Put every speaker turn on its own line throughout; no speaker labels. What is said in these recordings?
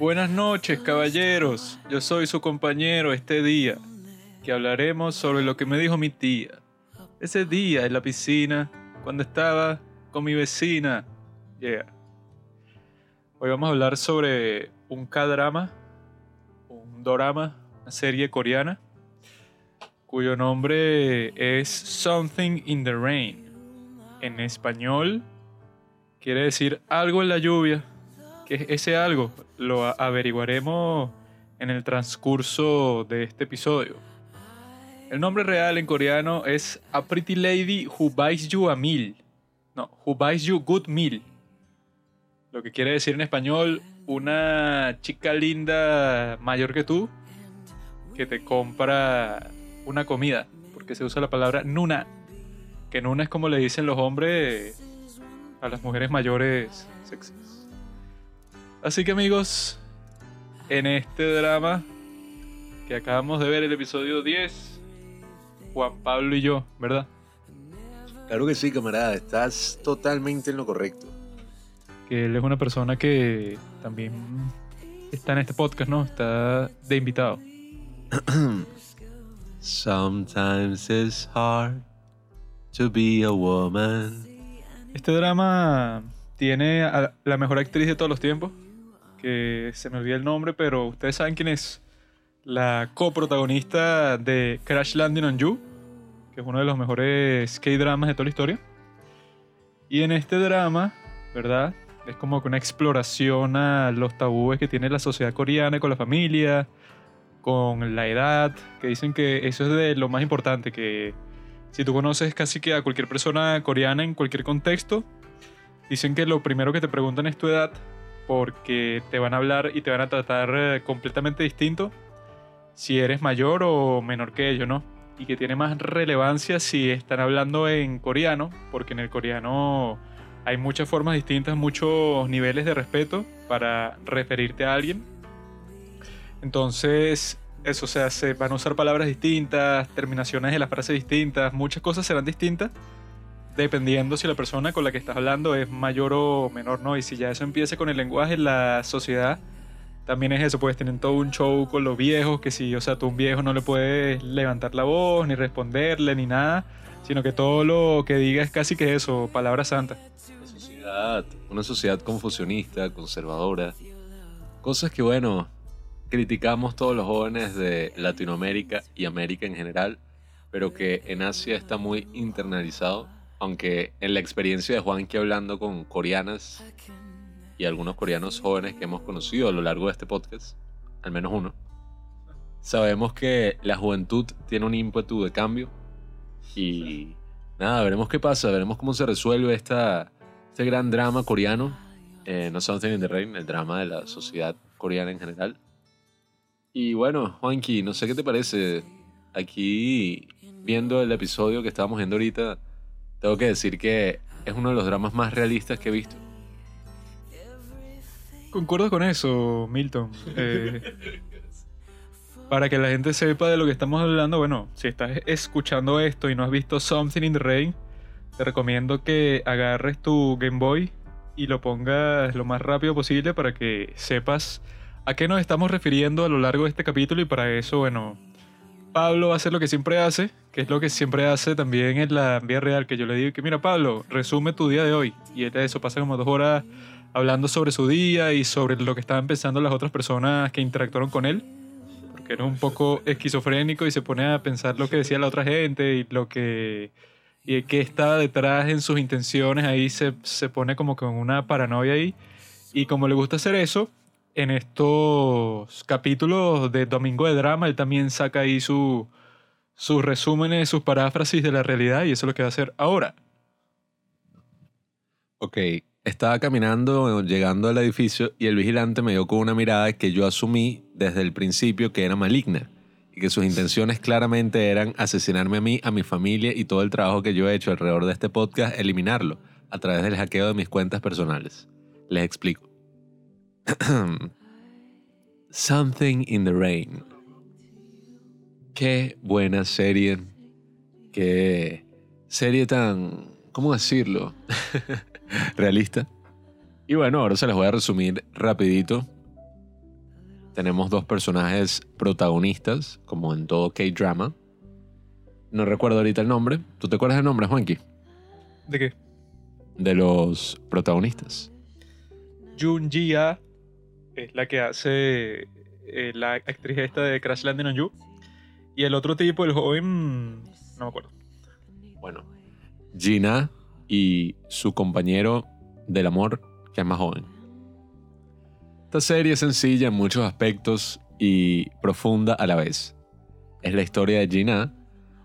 Buenas noches, caballeros. Yo soy su compañero este día, que hablaremos sobre lo que me dijo mi tía. Ese día en la piscina, cuando estaba con mi vecina. Yeah. Hoy vamos a hablar sobre un K-drama, un dorama, una serie coreana, cuyo nombre es Something in the Rain. En español, quiere decir algo en la lluvia. ¿Qué es ese algo? Lo averiguaremos en el transcurso de este episodio. El nombre real en coreano es A Pretty Lady Who Buys You a Meal. No, Who Buys You Good Meal. Lo que quiere decir en español, una chica linda mayor que tú que te compra una comida. Porque se usa la palabra nuna. Que nuna es como le dicen los hombres a las mujeres mayores sexys. Así que amigos, en este drama que acabamos de ver el episodio 10, Juan Pablo y yo, ¿verdad?
Claro que sí, camarada, estás totalmente en lo correcto.
Que él es una persona que también está en este podcast, ¿no? Está de invitado.
Sometimes it's hard to be a woman.
Este drama tiene a la mejor actriz de todos los tiempos, que se me olvida el nombre, pero ustedes saben quién es. La coprotagonista de Crash Landing on You, que es uno de los mejores K-dramas de toda la historia. Y en este drama, ¿verdad? Es como una exploración a los tabúes que tiene la sociedad coreana con la familia, con la edad, que dicen que eso es de lo más importante, que si tú conoces casi que a cualquier persona coreana en cualquier contexto, dicen que lo primero que te preguntan es tu edad, porque te van a hablar y te van a tratar eh, completamente distinto si eres mayor o menor que ellos, ¿no? Y que tiene más relevancia si están hablando en coreano, porque en el coreano hay muchas formas distintas, muchos niveles de respeto para referirte a alguien. Entonces, eso, o sea, se van a usar palabras distintas, terminaciones de las frases distintas, muchas cosas serán distintas dependiendo si la persona con la que estás hablando es mayor o menor, ¿no? Y si ya eso empieza con el lenguaje, la sociedad también es eso, pues tienen todo un show con los viejos, que si, o sea, tú un viejo no le puedes levantar la voz, ni responderle, ni nada, sino que todo lo que diga es casi que eso, palabra santa.
Una sociedad, confusionista, conservadora. Cosas que, bueno, criticamos todos los jóvenes de Latinoamérica y América en general, pero que en Asia está muy internalizado. Aunque en la experiencia de Juanqui hablando con coreanas y algunos coreanos jóvenes que hemos conocido a lo largo de este podcast, al menos uno, sabemos que la juventud tiene un ímpetu de cambio y nada, veremos qué pasa, veremos cómo se resuelve esta, este gran drama coreano, eh, No Something in the Rain, el drama de la sociedad coreana en general. Y bueno, Juanqui, no sé qué te parece. Aquí, viendo el episodio que estábamos viendo ahorita, tengo que decir que es uno de los dramas más realistas que he visto.
Concuerdo con eso, Milton. Eh, para que la gente sepa de lo que estamos hablando, bueno, si estás escuchando esto y no has visto Something in the Rain, te recomiendo que agarres tu Game Boy y lo pongas lo más rápido posible para que sepas a qué nos estamos refiriendo a lo largo de este capítulo y para eso, bueno, Pablo va a hacer lo que siempre hace, que es lo que siempre hace también en la vida real, que yo le digo que mira Pablo, resume tu día de hoy y él eso pasa como dos horas hablando sobre su día y sobre lo que estaban pensando las otras personas que interactuaron con él, porque era un poco esquizofrénico y se pone a pensar lo que decía la otra gente y lo que y qué estaba detrás en sus intenciones, ahí se, se pone como con una paranoia ahí y como le gusta hacer eso, en estos capítulos de Domingo de Drama, él también saca ahí su, sus resúmenes, sus paráfrasis de la realidad y eso es lo que va a hacer ahora.
Ok, estaba caminando, llegando al edificio, y el vigilante me dio con una mirada que yo asumí desde el principio que era maligna y que sus intenciones claramente eran asesinarme a mí, a mi familia y todo el trabajo que yo he hecho alrededor de este podcast, eliminarlo a través del hackeo de mis cuentas personales. Les explico. Something in the Rain. Qué buena serie. Qué serie tan, ¿cómo decirlo? Realista. Y bueno, ahora se las voy a resumir rapidito. Tenemos dos personajes protagonistas, como en todo K-drama. No recuerdo ahorita el nombre. ¿Tú te acuerdas el nombre, Juanqui?
¿De qué?
De los protagonistas.
Jun Jia es la que hace eh, la actriz esta de Crash Landing on You. Y el otro tipo, el joven, no me acuerdo.
Bueno, Gina y su compañero del amor, que es más joven. Esta serie es sencilla en muchos aspectos y profunda a la vez. Es la historia de Gina,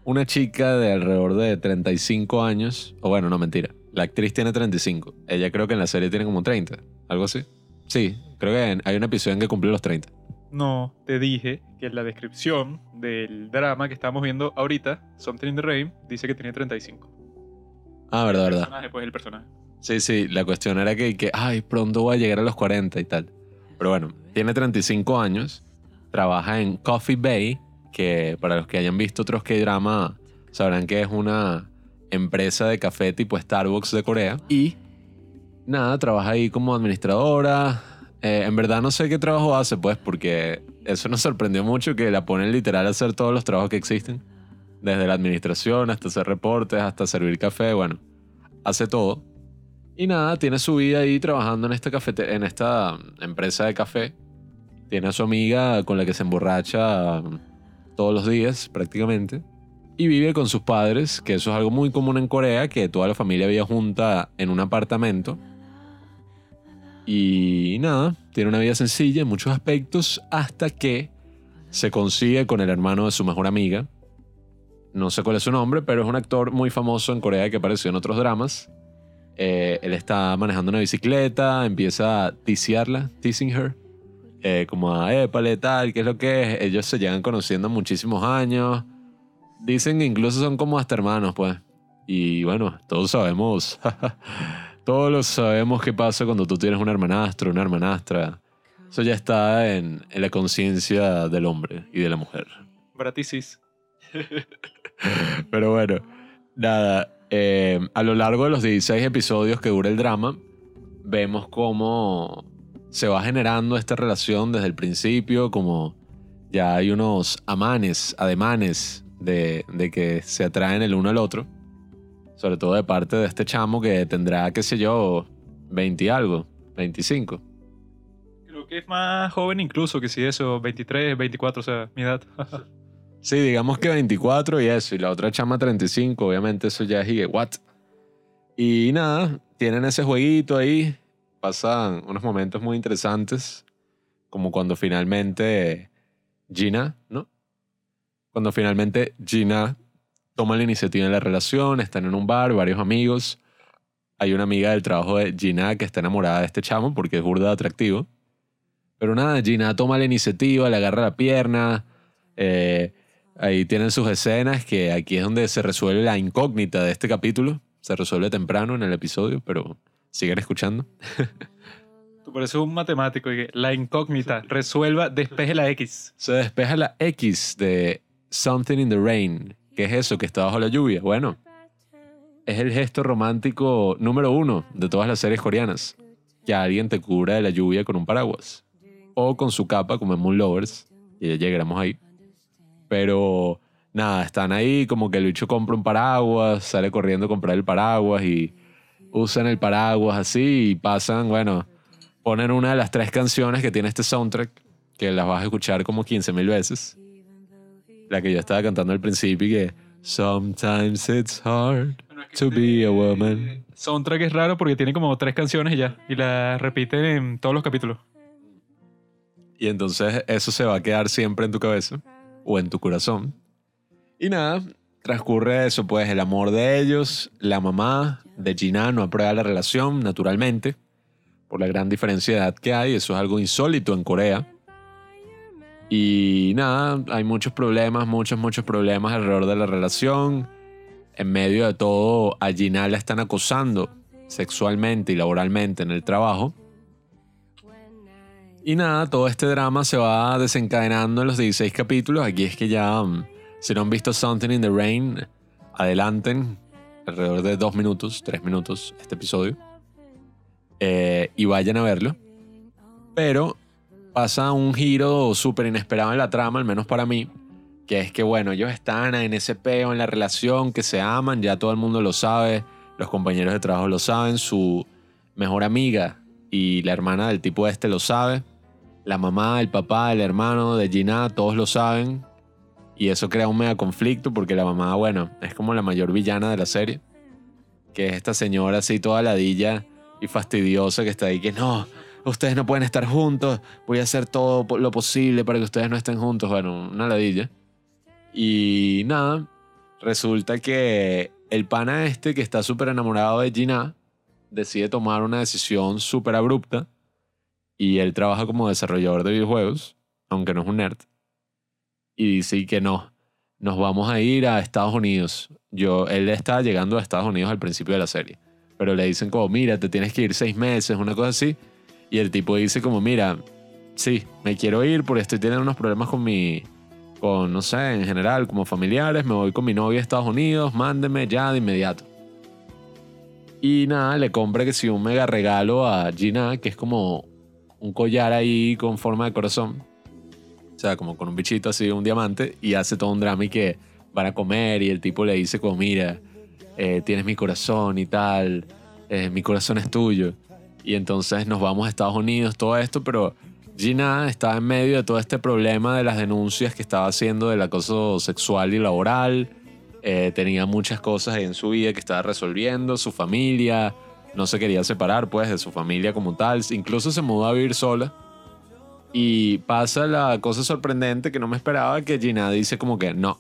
una chica de alrededor de 35 años, o bueno, no mentira, la actriz tiene 35, ella creo que en la serie tiene como 30, algo así. Sí, creo que hay un episodio en que cumple los 30.
No, te dije que en la descripción del drama que estamos viendo ahorita, Something in the Rain, dice que tiene 35.
Ah, verdad,
el
verdad.
personaje, pues el personaje.
Sí, sí, la cuestión era que, que, ay, pronto voy a llegar a los 40 y tal. Pero bueno, tiene 35 años, trabaja en Coffee Bay, que para los que hayan visto otros K-drama sabrán que es una empresa de café tipo Starbucks de Corea. Y nada, trabaja ahí como administradora. Eh, en verdad no sé qué trabajo hace, pues, porque eso nos sorprendió mucho que la ponen literal a hacer todos los trabajos que existen. Desde la administración hasta hacer reportes, hasta servir café, bueno, hace todo. Y nada, tiene su vida ahí trabajando en esta, cafete en esta empresa de café. Tiene a su amiga con la que se emborracha um, todos los días prácticamente. Y vive con sus padres, que eso es algo muy común en Corea, que toda la familia vive junta en un apartamento. Y nada, tiene una vida sencilla en muchos aspectos hasta que se consigue con el hermano de su mejor amiga. No sé cuál es su nombre, pero es un actor muy famoso en Corea que apareció en otros dramas. Eh, él está manejando una bicicleta, empieza a ticiarla, teasing her, eh, como a épale, tal, ¿qué es lo que es? Ellos se llegan conociendo muchísimos años. Dicen que incluso son como hasta hermanos, pues. Y bueno, todos sabemos, todos lo sabemos qué pasa cuando tú tienes un hermanastro, una hermanastra. Eso ya está en, en la conciencia del hombre y de la mujer.
Bratisis.
Pero bueno, nada. eh, a lo largo de los 16 episodios que dura el drama, vemos cómo se va generando esta relación desde el principio, como ya hay unos amanes, ademanes de, de que se atraen el uno al otro. Sobre todo de parte de este chamo que tendrá, qué sé yo, 20 y algo, 25.
Creo que es más joven incluso que si eso, 23, 24, o sea, mi edad.
Sí, digamos que 24 y eso, y la otra chama 35, obviamente eso ya es y what. Y nada, tienen ese jueguito ahí, pasan unos momentos muy interesantes, como cuando finalmente Gina, ¿no? Cuando finalmente Gina toma la iniciativa en la relación, están en un bar, varios amigos. Hay una amiga del trabajo de Gina que está enamorada de este chamo porque es burda de atractivo. Pero nada, Gina toma la iniciativa, le agarra la pierna. eh, ahí tienen sus escenas que aquí es donde se resuelve la incógnita de este capítulo. Se resuelve temprano en el episodio, pero siguen escuchando.
Tú pareces un matemático y que la incógnita resuelva, despeje la X.
Se despeja la X de Something in the Rain. ¿Qué es eso que está bajo la lluvia? Bueno, es el gesto romántico número uno de todas las series coreanas. Que alguien te cubra de la lluvia con un paraguas. O con su capa, como en Moon Lovers. Y ya llegaremos ahí. Pero nada, están ahí como que el bicho compra un paraguas, sale corriendo a comprar el paraguas y usan el paraguas así y pasan, bueno, ponen una de las tres canciones que tiene este soundtrack, que las vas a escuchar como 15 mil veces. La que yo estaba cantando al principio y que Sometimes it's hard to be a woman.
Soundtrack es raro porque tiene como tres canciones y ya. Y la repiten en todos los capítulos.
Y entonces eso se va a quedar siempre en tu cabeza o en tu corazón. Y nada, transcurre eso, pues el amor de ellos, la mamá de Gina no aprueba la relación, naturalmente, por la gran diferencia de edad que hay, eso es algo insólito en Corea. Y nada, hay muchos problemas, muchos, muchos problemas alrededor de la relación. En medio de todo, a Gina la están acosando sexualmente y laboralmente en el trabajo. Y nada, todo este drama se va desencadenando en los 16 capítulos. Aquí es que ya, mm, si no han visto Something in the Rain, adelanten alrededor de dos minutos, tres minutos este episodio. eh, y vayan a verlo. Pero pasa un giro súper inesperado en la trama, al menos para mí. Que es que, bueno, ellos están en ese peo, en la relación, que se aman, ya todo el mundo lo sabe, los compañeros de trabajo lo saben, su mejor amiga y la hermana del tipo este lo sabe, la mamá, el papá, el hermano de Gina, todos lo saben. Y eso crea un mega conflicto porque la mamá, bueno, es como la mayor villana de la serie. Que es esta señora así toda ladilla y fastidiosa que está ahí que no, ustedes no pueden estar juntos, voy a hacer todo lo posible para que ustedes no estén juntos. Bueno, una ladilla. Y nada, resulta que el pana este que está súper enamorado de Gina decide tomar una decisión súper abrupta y él trabaja como desarrollador de videojuegos, aunque no es un nerd, y dice que no, nos vamos a ir a Estados Unidos. Yo, él estaba llegando a Estados Unidos al principio de la serie, pero le dicen como, mira, te tienes que ir seis meses, una cosa así, y el tipo dice como, mira, sí, me quiero ir porque estoy teniendo unos problemas con mi, con, no sé, en general, como familiares, me voy con mi novia a Estados Unidos, mándeme ya de inmediato. Y nada, le compra que sí un mega regalo a Gina, que es como un collar ahí con forma de corazón. O sea, como con un bichito así, un diamante, y hace todo un drama y que van a comer y el tipo le dice como, mira, eh, tienes mi corazón y tal, eh, mi corazón es tuyo. Y entonces nos vamos a Estados Unidos, todo esto, pero Gina estaba en medio de todo este problema de las denuncias que estaba haciendo del acoso sexual y laboral. Eh, tenía muchas cosas en su vida que estaba resolviendo, su familia, no se quería separar pues de su familia como tal, incluso se mudó a vivir sola. Y pasa la cosa sorprendente que no me esperaba, que Gina dice como que no.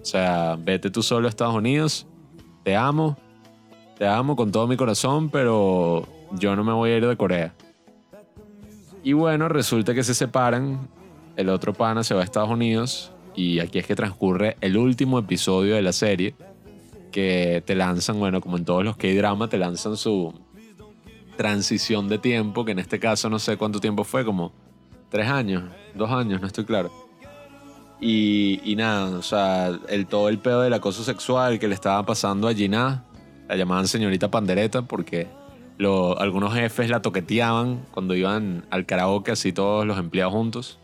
O sea, vete tú solo a Estados Unidos, te amo, te amo con todo mi corazón, pero yo no me voy a ir de Corea. Y bueno, resulta que se separan, el otro pana se va a Estados Unidos y aquí es que transcurre el último episodio de la serie que te lanzan, bueno, como en todos los K-drama, te lanzan su transición de tiempo, que en este caso no sé cuánto tiempo fue, como tres años, dos años, no estoy claro. Y, y nada, o sea, el, todo el pedo del acoso sexual que le estaba pasando a Gina, la llamaban señorita Pandereta porque lo- algunos jefes la toqueteaban cuando iban al karaoke, así todos los empleados juntos.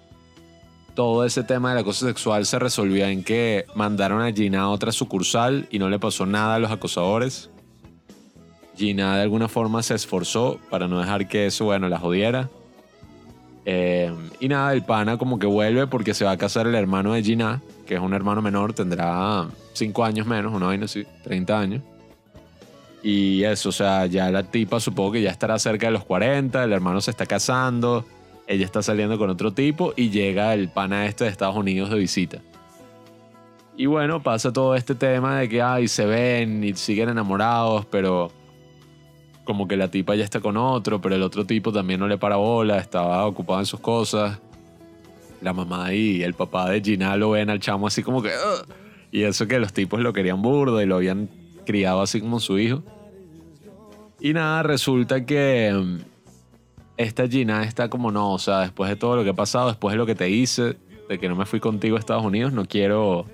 Todo ese tema del acoso sexual se resolvió en que mandaron a Gina a otra sucursal y no le pasó nada a los acosadores. Gina de alguna forma se esforzó para no dejar que eso, bueno, la jodiera. Eh, y nada, el pana como que vuelve porque se va a casar el hermano de Gina, que es un hermano menor, tendrá 5 años menos, una vaina así, 30 años. Y eso, o sea, ya la tipa supongo que ya estará cerca de los 40, el hermano se está casando, ella está saliendo con otro tipo y llega el pana este de Estados Unidos de visita. Y bueno, pasa todo este tema de que, ay, se ven y siguen enamorados, pero como que la tipa ya está con otro, pero el otro tipo también no le para bola, estaba ocupado en sus cosas. La mamá y el papá de Gina lo ven al chamo así como que... "Ugh". Y eso que los tipos lo querían burdo y lo habían criado así como su hijo. Y nada, resulta que mm, esta Gina está como no, o sea, después de todo lo que ha pasado, después de lo que te hice, de que no me fui contigo a Estados Unidos, no quiero,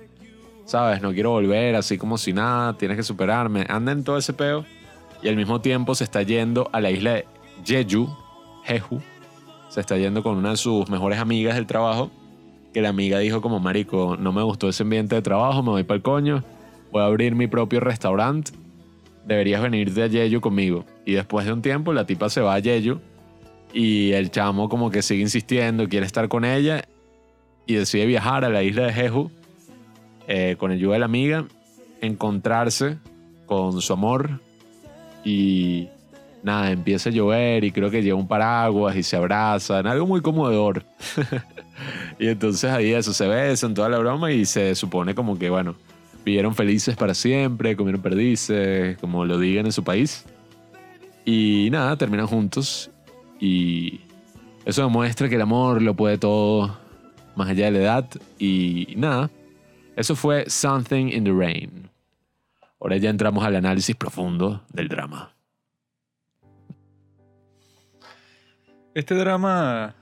¿sabes? No quiero volver así como si nada, tienes que superarme. Anda en todo ese peo y al mismo tiempo se está yendo a la isla de Jeju, Jeju. Se está yendo con una de sus mejores amigas del trabajo, que la amiga dijo como, marico, no me gustó ese ambiente de trabajo, me voy para el coño, voy a abrir mi propio restaurante, deberías venir de a Jeju conmigo. Y después de un tiempo la tipa se va a Jeju y el chamo como que sigue insistiendo, quiere estar con ella y decide viajar a la isla de Jeju eh, con ayuda de la amiga, encontrarse con su amor y nada, empieza a llover y creo que lleva un paraguas y se abrazan, algo muy conmovedor. y entonces ahí eso se besan, toda la broma y se supone como que, bueno, vivieron felices para siempre, comieron perdices, como lo digan en su país. Y nada, terminan juntos y eso demuestra que el amor lo puede todo más allá de la edad y nada. Eso fue Something in the Rain. Ahora ya entramos al análisis profundo del drama.
Este drama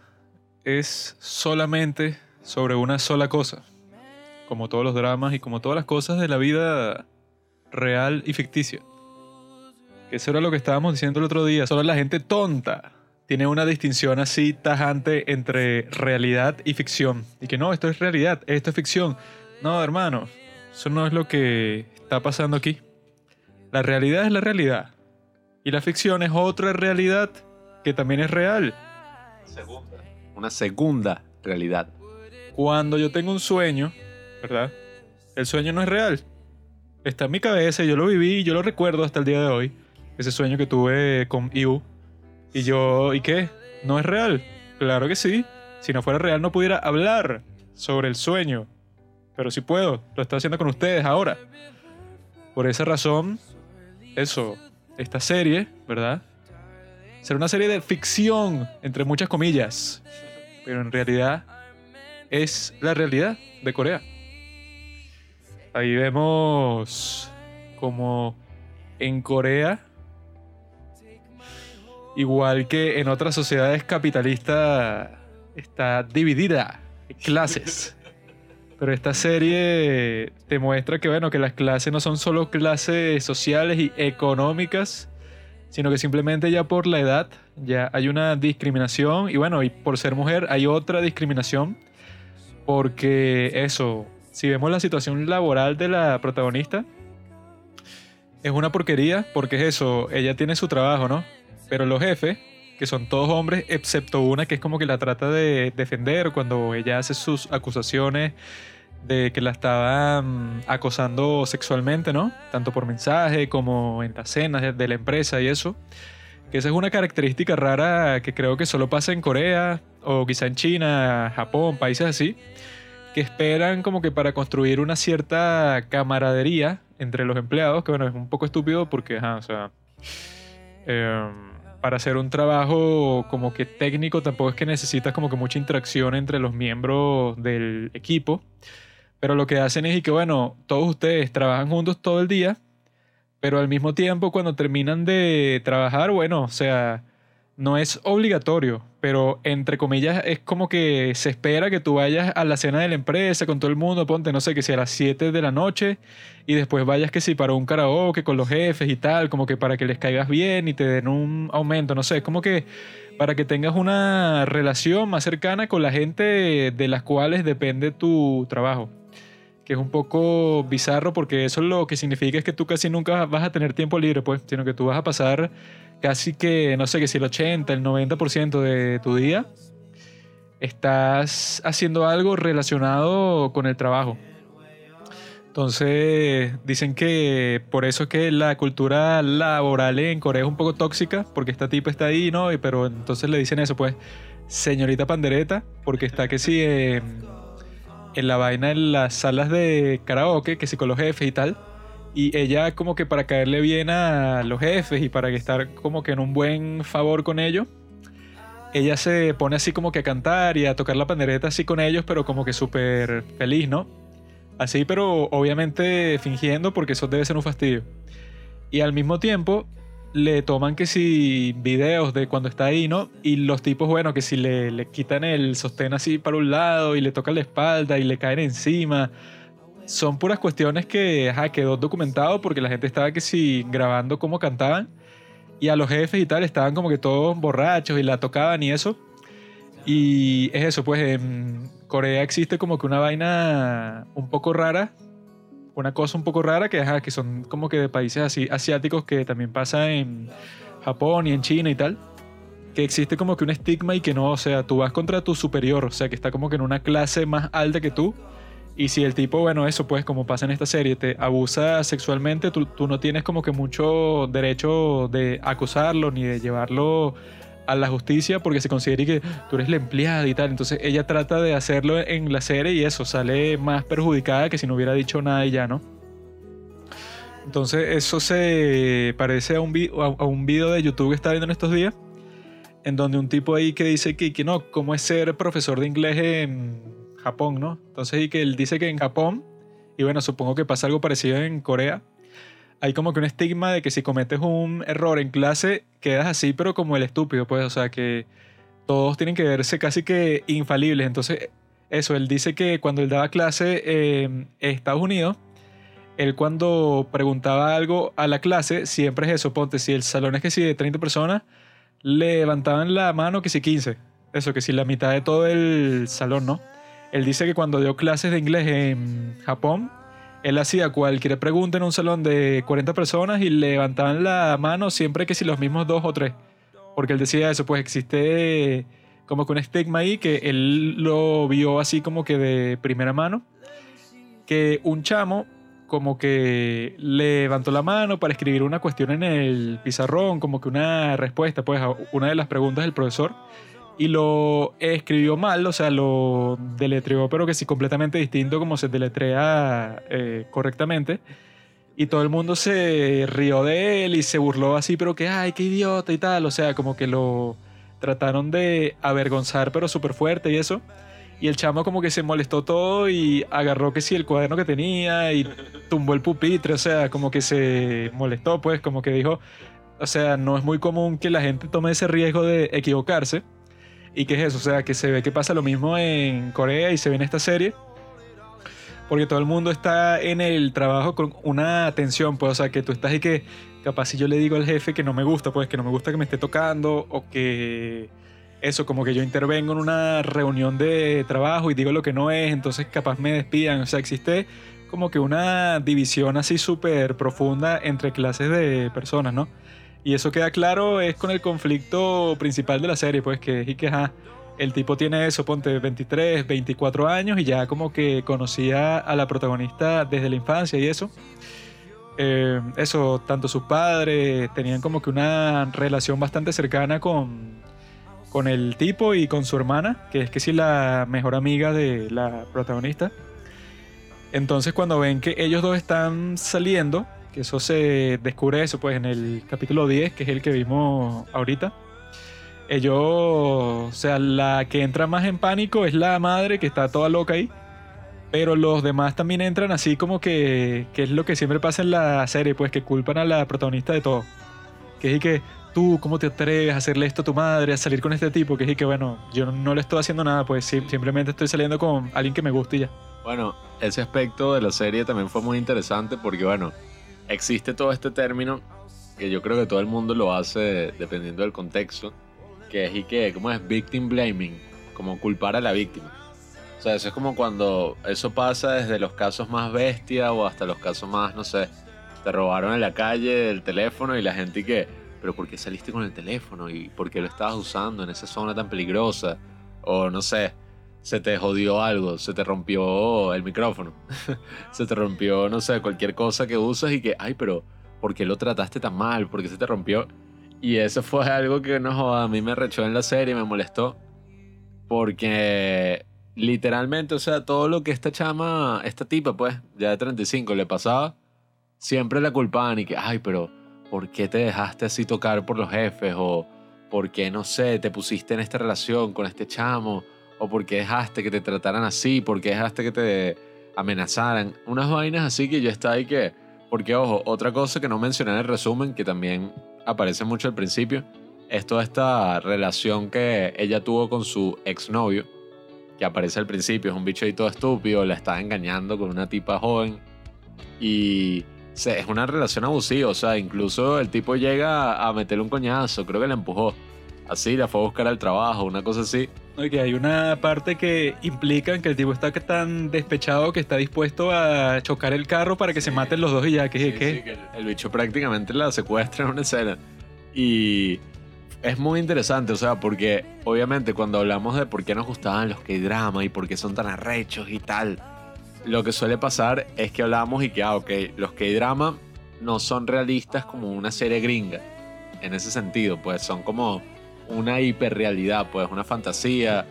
es solamente sobre una sola cosa, como todos los dramas y como todas las cosas de la vida real y ficticia. Que eso era lo que estábamos diciendo el otro día, solo la gente tonta tiene una distinción así tajante entre realidad y ficción. Y que no, esto es realidad, esto es ficción. No, hermano, eso no es lo que está pasando aquí. La realidad es la realidad. Y la ficción es otra realidad que también es real.
Segunda. Una segunda realidad.
Cuando yo tengo un sueño, ¿verdad? El sueño no es real. Está en mi cabeza, yo lo viví, yo lo recuerdo hasta el día de hoy. Ese sueño que tuve con Iu. Y yo, ¿y qué? ¿No es real? Claro que sí. Si no fuera real no pudiera hablar sobre el sueño. Pero sí puedo. Lo estoy haciendo con ustedes ahora. Por esa razón, eso, esta serie, ¿verdad? Será una serie de ficción, entre muchas comillas. Pero en realidad es la realidad de Corea. Ahí vemos como en Corea, igual que en otras sociedades capitalistas, está dividida en clases. Pero esta serie te muestra que, bueno, que las clases no son solo clases sociales y económicas, sino que simplemente ya por la edad ya hay una discriminación y bueno, y por ser mujer hay otra discriminación porque eso, si vemos la situación laboral de la protagonista, es una porquería porque es eso, ella tiene su trabajo, ¿no? Pero los jefes, que son todos hombres, excepto una que es como que la trata de defender cuando ella hace sus acusaciones de que la estaban acosando sexualmente, ¿no? Tanto por mensaje como en las cenas de- la empresa y eso. Que esa es una característica rara que creo que solo pasa en Corea o quizá en China, Japón, países así, que esperan como que para construir una cierta camaradería entre los empleados, que bueno, es un poco estúpido porque, ajá, o sea, em, para hacer un trabajo como que técnico tampoco es que necesitas como que mucha interacción entre los miembros del equipo. Pero lo que hacen es que, bueno, todos ustedes trabajan juntos todo el día, pero al mismo tiempo cuando terminan de trabajar, bueno, o sea, no es obligatorio, pero entre comillas es como que se espera que tú vayas a la cena de la empresa con todo el mundo, ponte, no sé, que sea a las 7 de la noche y después vayas que sí para un karaoke con los jefes y tal, como que para que les caigas bien y te den un aumento, no sé, como que para que tengas una relación más cercana con la gente de las cuales depende tu trabajo que es un poco bizarro porque eso lo que significa es que tú casi nunca vas a tener tiempo libre, pues, sino que tú vas a pasar casi que, no sé, que si el 80, el 90% de tu día estás haciendo algo relacionado con el trabajo. Entonces, dicen que por eso es que la cultura laboral en Corea es un poco tóxica, porque esta tipa está ahí, ¿no? Pero entonces le dicen eso, pues, señorita pandereta, porque está que sí en, la vaina en las salas de karaoke, que sí con y tal. Y ella como que para caerle bien a los jefes y para estar como que en un buen favor con ellos, ella se pone así como que a cantar y a tocar la pandereta así con ellos, pero como que súper feliz, ¿no? Así, pero obviamente fingiendo porque eso debe ser un fastidio. Y al mismo tiempo le toman que si videos de cuando está ahí, ¿no? Y los tipos, bueno, que si le, le quitan el sostén así para un lado y le tocan la espalda y le caen encima. Son puras cuestiones que ajá, quedó documentado porque la gente estaba que si grabando cómo cantaban y a los jefes y tal estaban como que todos borrachos y la tocaban y eso. Y es eso, pues en Corea existe como que una vaina un poco rara, una cosa un poco rara que, ajá, que son como que de países así asiáticos que también pasa en Japón y en China y tal. Que existe como que un estigma y que no, o sea, tú vas contra tu superior, o sea, que está como que en una clase más alta que tú. Y si el tipo, bueno, eso pues como pasa en esta serie, te abusa sexualmente, tú, no tienes como que mucho derecho de acusarlo ni de llevarlo a la justicia porque se considera que tú eres la empleada y tal. Entonces ella trata de hacerlo en la serie y eso sale más perjudicada que si no hubiera dicho nada y ya, ¿no? Entonces eso se parece a un, vi- a un video de YouTube que estaba viendo en estos días en donde un tipo ahí que dice que, que no, cómo es ser profesor de inglés en Japón, ¿no? Entonces y que él dice que en Japón, y bueno, supongo que pasa algo parecido en Corea, hay como que un estigma de que si cometes un error en clase, quedas así, pero como el estúpido, pues, o sea, que todos tienen que verse casi que infalibles. Entonces, eso, él dice que cuando él daba clase en Estados Unidos, él cuando preguntaba algo a la clase, siempre es eso, ponte, si el salón es que si de 30 personas, levantaban la mano que si 15. Eso, que si la mitad de todo el salón, ¿no? Él dice que cuando dio clases de inglés en Japón, él hacía cualquier pregunta en un salón de 40 personas y levantaban la mano siempre que si los mismos dos o tres. Porque él decía eso, pues existe como que un estigma ahí que él lo vio así como que de primera mano. Que un chamo como que levantó la mano para escribir una cuestión en el pizarrón, como que una respuesta pues a una de las preguntas del profesor y lo escribió mal, o sea, lo deletreó, pero que sí completamente distinto como se deletrea eh, correctamente. Y todo el mundo se rió de él y se burló así, pero que, ay, qué idiota y tal. O sea, como que lo trataron de avergonzar, pero súper fuerte y eso. Y el chamo como que se molestó todo y agarró que sí el cuaderno que tenía y tumbó el pupitre, o sea, como que se molestó, pues, como que dijo, o sea, no es muy común que la gente tome ese riesgo de equivocarse. ¿Y qué es eso? O sea, que se ve que pasa lo mismo en Corea y se ve en esta serie. Porque todo el mundo está en el trabajo con una tensión, pues, o sea, que tú estás y que capaz si yo le digo al jefe que no me gusta, pues, que no me gusta que me esté tocando o que eso, como que yo intervengo en una reunión de trabajo y digo lo que no es, entonces capaz me despidan. O sea, existe como que una división así súper profunda entre clases de personas, ¿no? Y eso queda claro es con el conflicto principal de la serie, pues que es que el tipo tiene eso, ponte 23, 24 años y ya como que conocía a la protagonista desde la infancia y eso. Eh, eso, tanto sus padres tenían como que una relación bastante cercana con, con el tipo y con su hermana, que es que sí la mejor amiga de la protagonista. Entonces cuando ven que ellos dos están saliendo, que eso se descubre eso pues en el capítulo 10, que es el que vimos ahorita. Ellos, o sea, la que entra más en pánico es la madre que está toda loca ahí. Pero los demás también entran así como que, que es lo que siempre pasa en la serie, pues que culpan a la protagonista de todo. Que es que tú, ¿cómo te atreves a hacerle esto a tu madre, a salir con este tipo? Que es que, bueno, yo no, le estoy haciendo nada, pues simplemente estoy saliendo con alguien que me guste y ya.
Bueno, ese aspecto de la serie también fue muy interesante porque, bueno, existe todo este término que yo creo que todo el mundo lo hace dependiendo del contexto, que es y que, ¿cómo es? Victim blaming, como culpar a la víctima. O sea, eso es como cuando eso pasa desde los casos más bestia o hasta los casos más, no sé, te robaron en la calle el teléfono y la gente y que, pero ¿por qué saliste con el teléfono? ¿Y por qué lo estabas usando en esa zona tan peligrosa? O no sé, se te jodió algo, se te rompió el micrófono, se te rompió, no sé, cualquier cosa que usas y que, ay, pero ¿por qué lo trataste tan mal? ¿Por qué se te rompió? Y eso fue algo que no, a mí me rechó en la serie, me molestó, porque literalmente, o sea, todo lo que esta chama, esta tipa, pues, ya de 35 le pasaba, siempre la culpaban y que, ay, pero ¿por qué te dejaste así tocar por los jefes? O ¿por qué, no sé, te pusiste en esta relación con este chamo? O por qué dejaste que te trataran así, por qué dejaste que te amenazaran. Unas vainas así que yo estaba ahí que... Porque, ojo, otra cosa que no mencioné en el resumen, que también aparece mucho al principio, es toda esta relación que ella tuvo con su exnovio, que aparece al principio, es un bicho ahí todo estúpido, la está engañando con una tipa joven. Y es una relación abusiva, o sea, incluso el tipo llega a meterle un coñazo, creo que la empujó. Así, la fue a buscar al trabajo, una cosa así.
que hay una parte que implica que el tipo está tan despechado que está dispuesto a chocar el carro para que se maten los dos y ya, que,
que el, bicho prácticamente la secuestra en una escena. Y es muy interesante, o sea, porque obviamente cuando hablamos de por qué nos gustaban los K-drama y por qué son tan arrechos y tal, lo que suele pasar es que hablamos y que, ah, ok, los K-drama no son realistas como una serie gringa. En ese sentido, pues son como una hiperrealidad, pues una fantasía.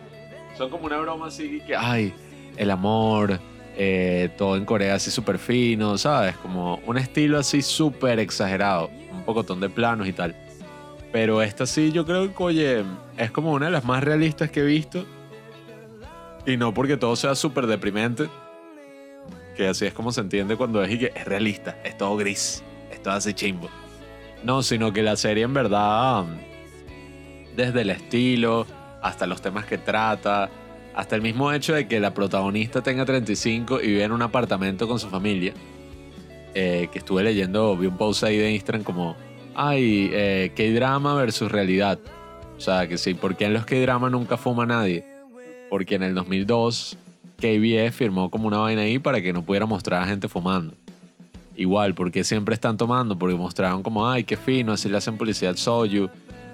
Son como una broma así que, ay, el amor, eh, todo en Corea así súper fino, ¿sabes? Como un estilo así súper exagerado, un pocotón de planos y tal. Pero esta sí yo creo que, oye, es como una de las más realistas que he visto. Y no porque todo sea súper deprimente, que así es como se entiende cuando es y que es realista, es todo gris, es todo así chimbo. No, sino que la serie en verdad desde el estilo, hasta los temas que trata, hasta el mismo hecho de que la protagonista tenga 35 y vive en un apartamento con su familia. Eh, que estuve leyendo, vi un post ahí de Instagram como, ay, eh, K-drama versus realidad. O sea, que sí, ¿por qué en los K-drama nunca fuma nadie? Porque en el 2002 KBS firmó como una vaina ahí para que no pudiera mostrar a gente fumando. Igual, porque siempre están tomando, porque mostraron como, ay, qué fino, así le hacen publicidad Soju.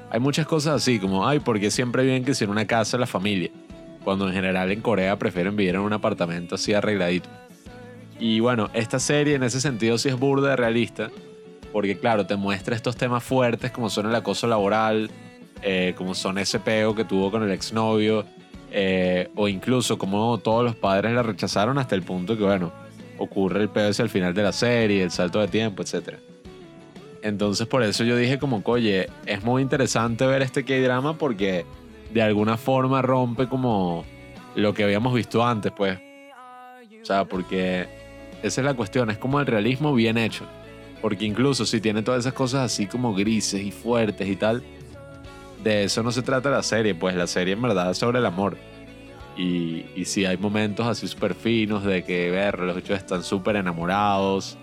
Hay muchas cosas así, como, ay, porque siempre viven que si en una casa la familia. Cuando en general en Corea prefieren vivir en un apartamento así arregladito. Y bueno, esta serie en ese sentido sí es burda de realista, porque claro, te muestra estos temas fuertes como son el acoso laboral, eh, como son ese peo que tuvo con el exnovio, eh, o incluso como todos los padres la rechazaron hasta el punto que, bueno, ocurre el pedo hacia el final de la serie, el salto de tiempo, etc. Entonces por eso yo dije como, oye, es muy interesante ver este K-drama porque de alguna forma rompe como lo que habíamos visto antes, pues. O sea, porque esa es la cuestión, es como el realismo bien hecho. Porque incluso si tiene todas esas cosas así como grises y fuertes y tal, de eso no se trata la serie, pues la serie en verdad es sobre el amor. Y, y si hay momentos así súper finos de que ver, los hechos están súper enamorados,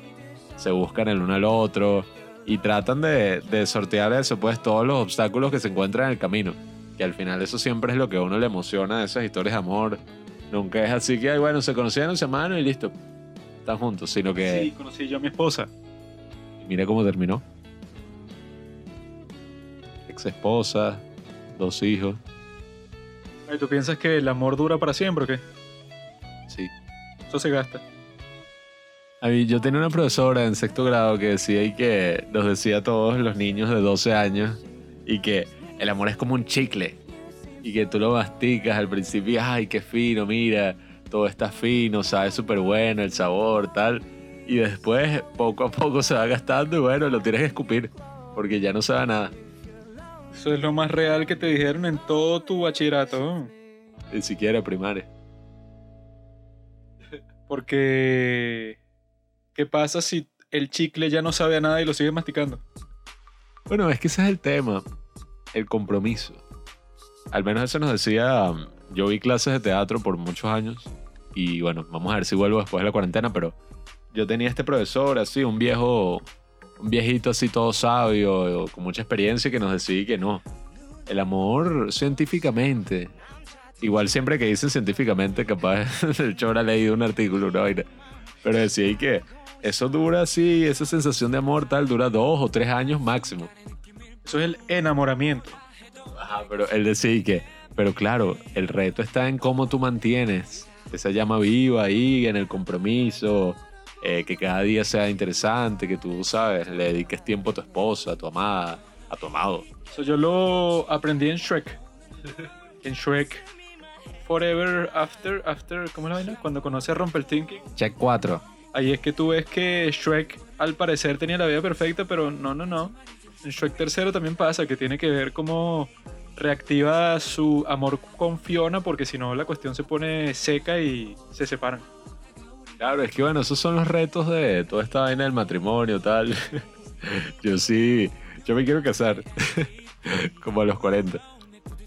se buscan el uno al otro y tratan de, de sortear eso, pues todos los obstáculos que se encuentran en el camino. Que al final eso siempre es lo que a uno le emociona de esas historias de amor. Nunca es así que, ay, bueno, se conocieron, se amaron y listo. Están juntos, sino que
Sí, conocí yo a mi esposa.
mira cómo terminó. Ex esposa, dos hijos,
¿Tú piensas que el amor dura para siempre o qué?
sí.
Eso se gasta.
A mí, yo tenía una profesora en sexto grado que decía y que nos decía a todos los niños de 12 años y que el amor es como un chicle y que tú lo masticas al principio y ay, qué fino, mira, todo está fino, sabe súper bueno el sabor, tal. Y después, poco a poco se va gastando y bueno, lo tienes que escupir porque ya no sabe nada.
Eso es lo más real que te dijeron en todo tu bachillerato.
Ni siquiera primaria.
Porque... ¿Qué pasa si el chicle ya no sabe a nada y lo sigue masticando?
Bueno, es que ese es el tema, el compromiso. Al menos eso nos decía, um, yo vi clases de teatro por muchos años y bueno, vamos a ver si vuelvo después de la cuarentena, pero yo tenía este profesor así, un viejo, un viejito así todo sabio, con mucha experiencia que nos decía que no. El amor científicamente, igual siempre que dicen científicamente, capaz el choro ha leído un artículo, una vaina, pero decía que eso dura así, esa sensación de amor tal, dura dos o tres años máximo.
Eso es el enamoramiento.
Ajá, pero él decía que, pero claro, el reto está en cómo tú mantienes esa llama viva ahí, en el compromiso, eh, que cada día sea interesante, que tú, sabes, le dediques tiempo a tu esposa, a tu amada, a tu amado.
Eso yo lo aprendí en Shrek. En Shrek. Forever After, After, ¿cómo es la vaina? Cuando conoce a Rumpelstiltskin.
Check 4.
Ahí es que tú ves que Shrek al parecer tenía la vida perfecta, pero no, no, no. En Shrek tercero también pasa que tiene que ver cómo reactiva su amor con Fiona, porque si no la cuestión se pone seca y se separan.
Claro, es que bueno, esos son los retos de toda esta vaina del matrimonio, tal. yo sí, yo me quiero casar, como a los 40,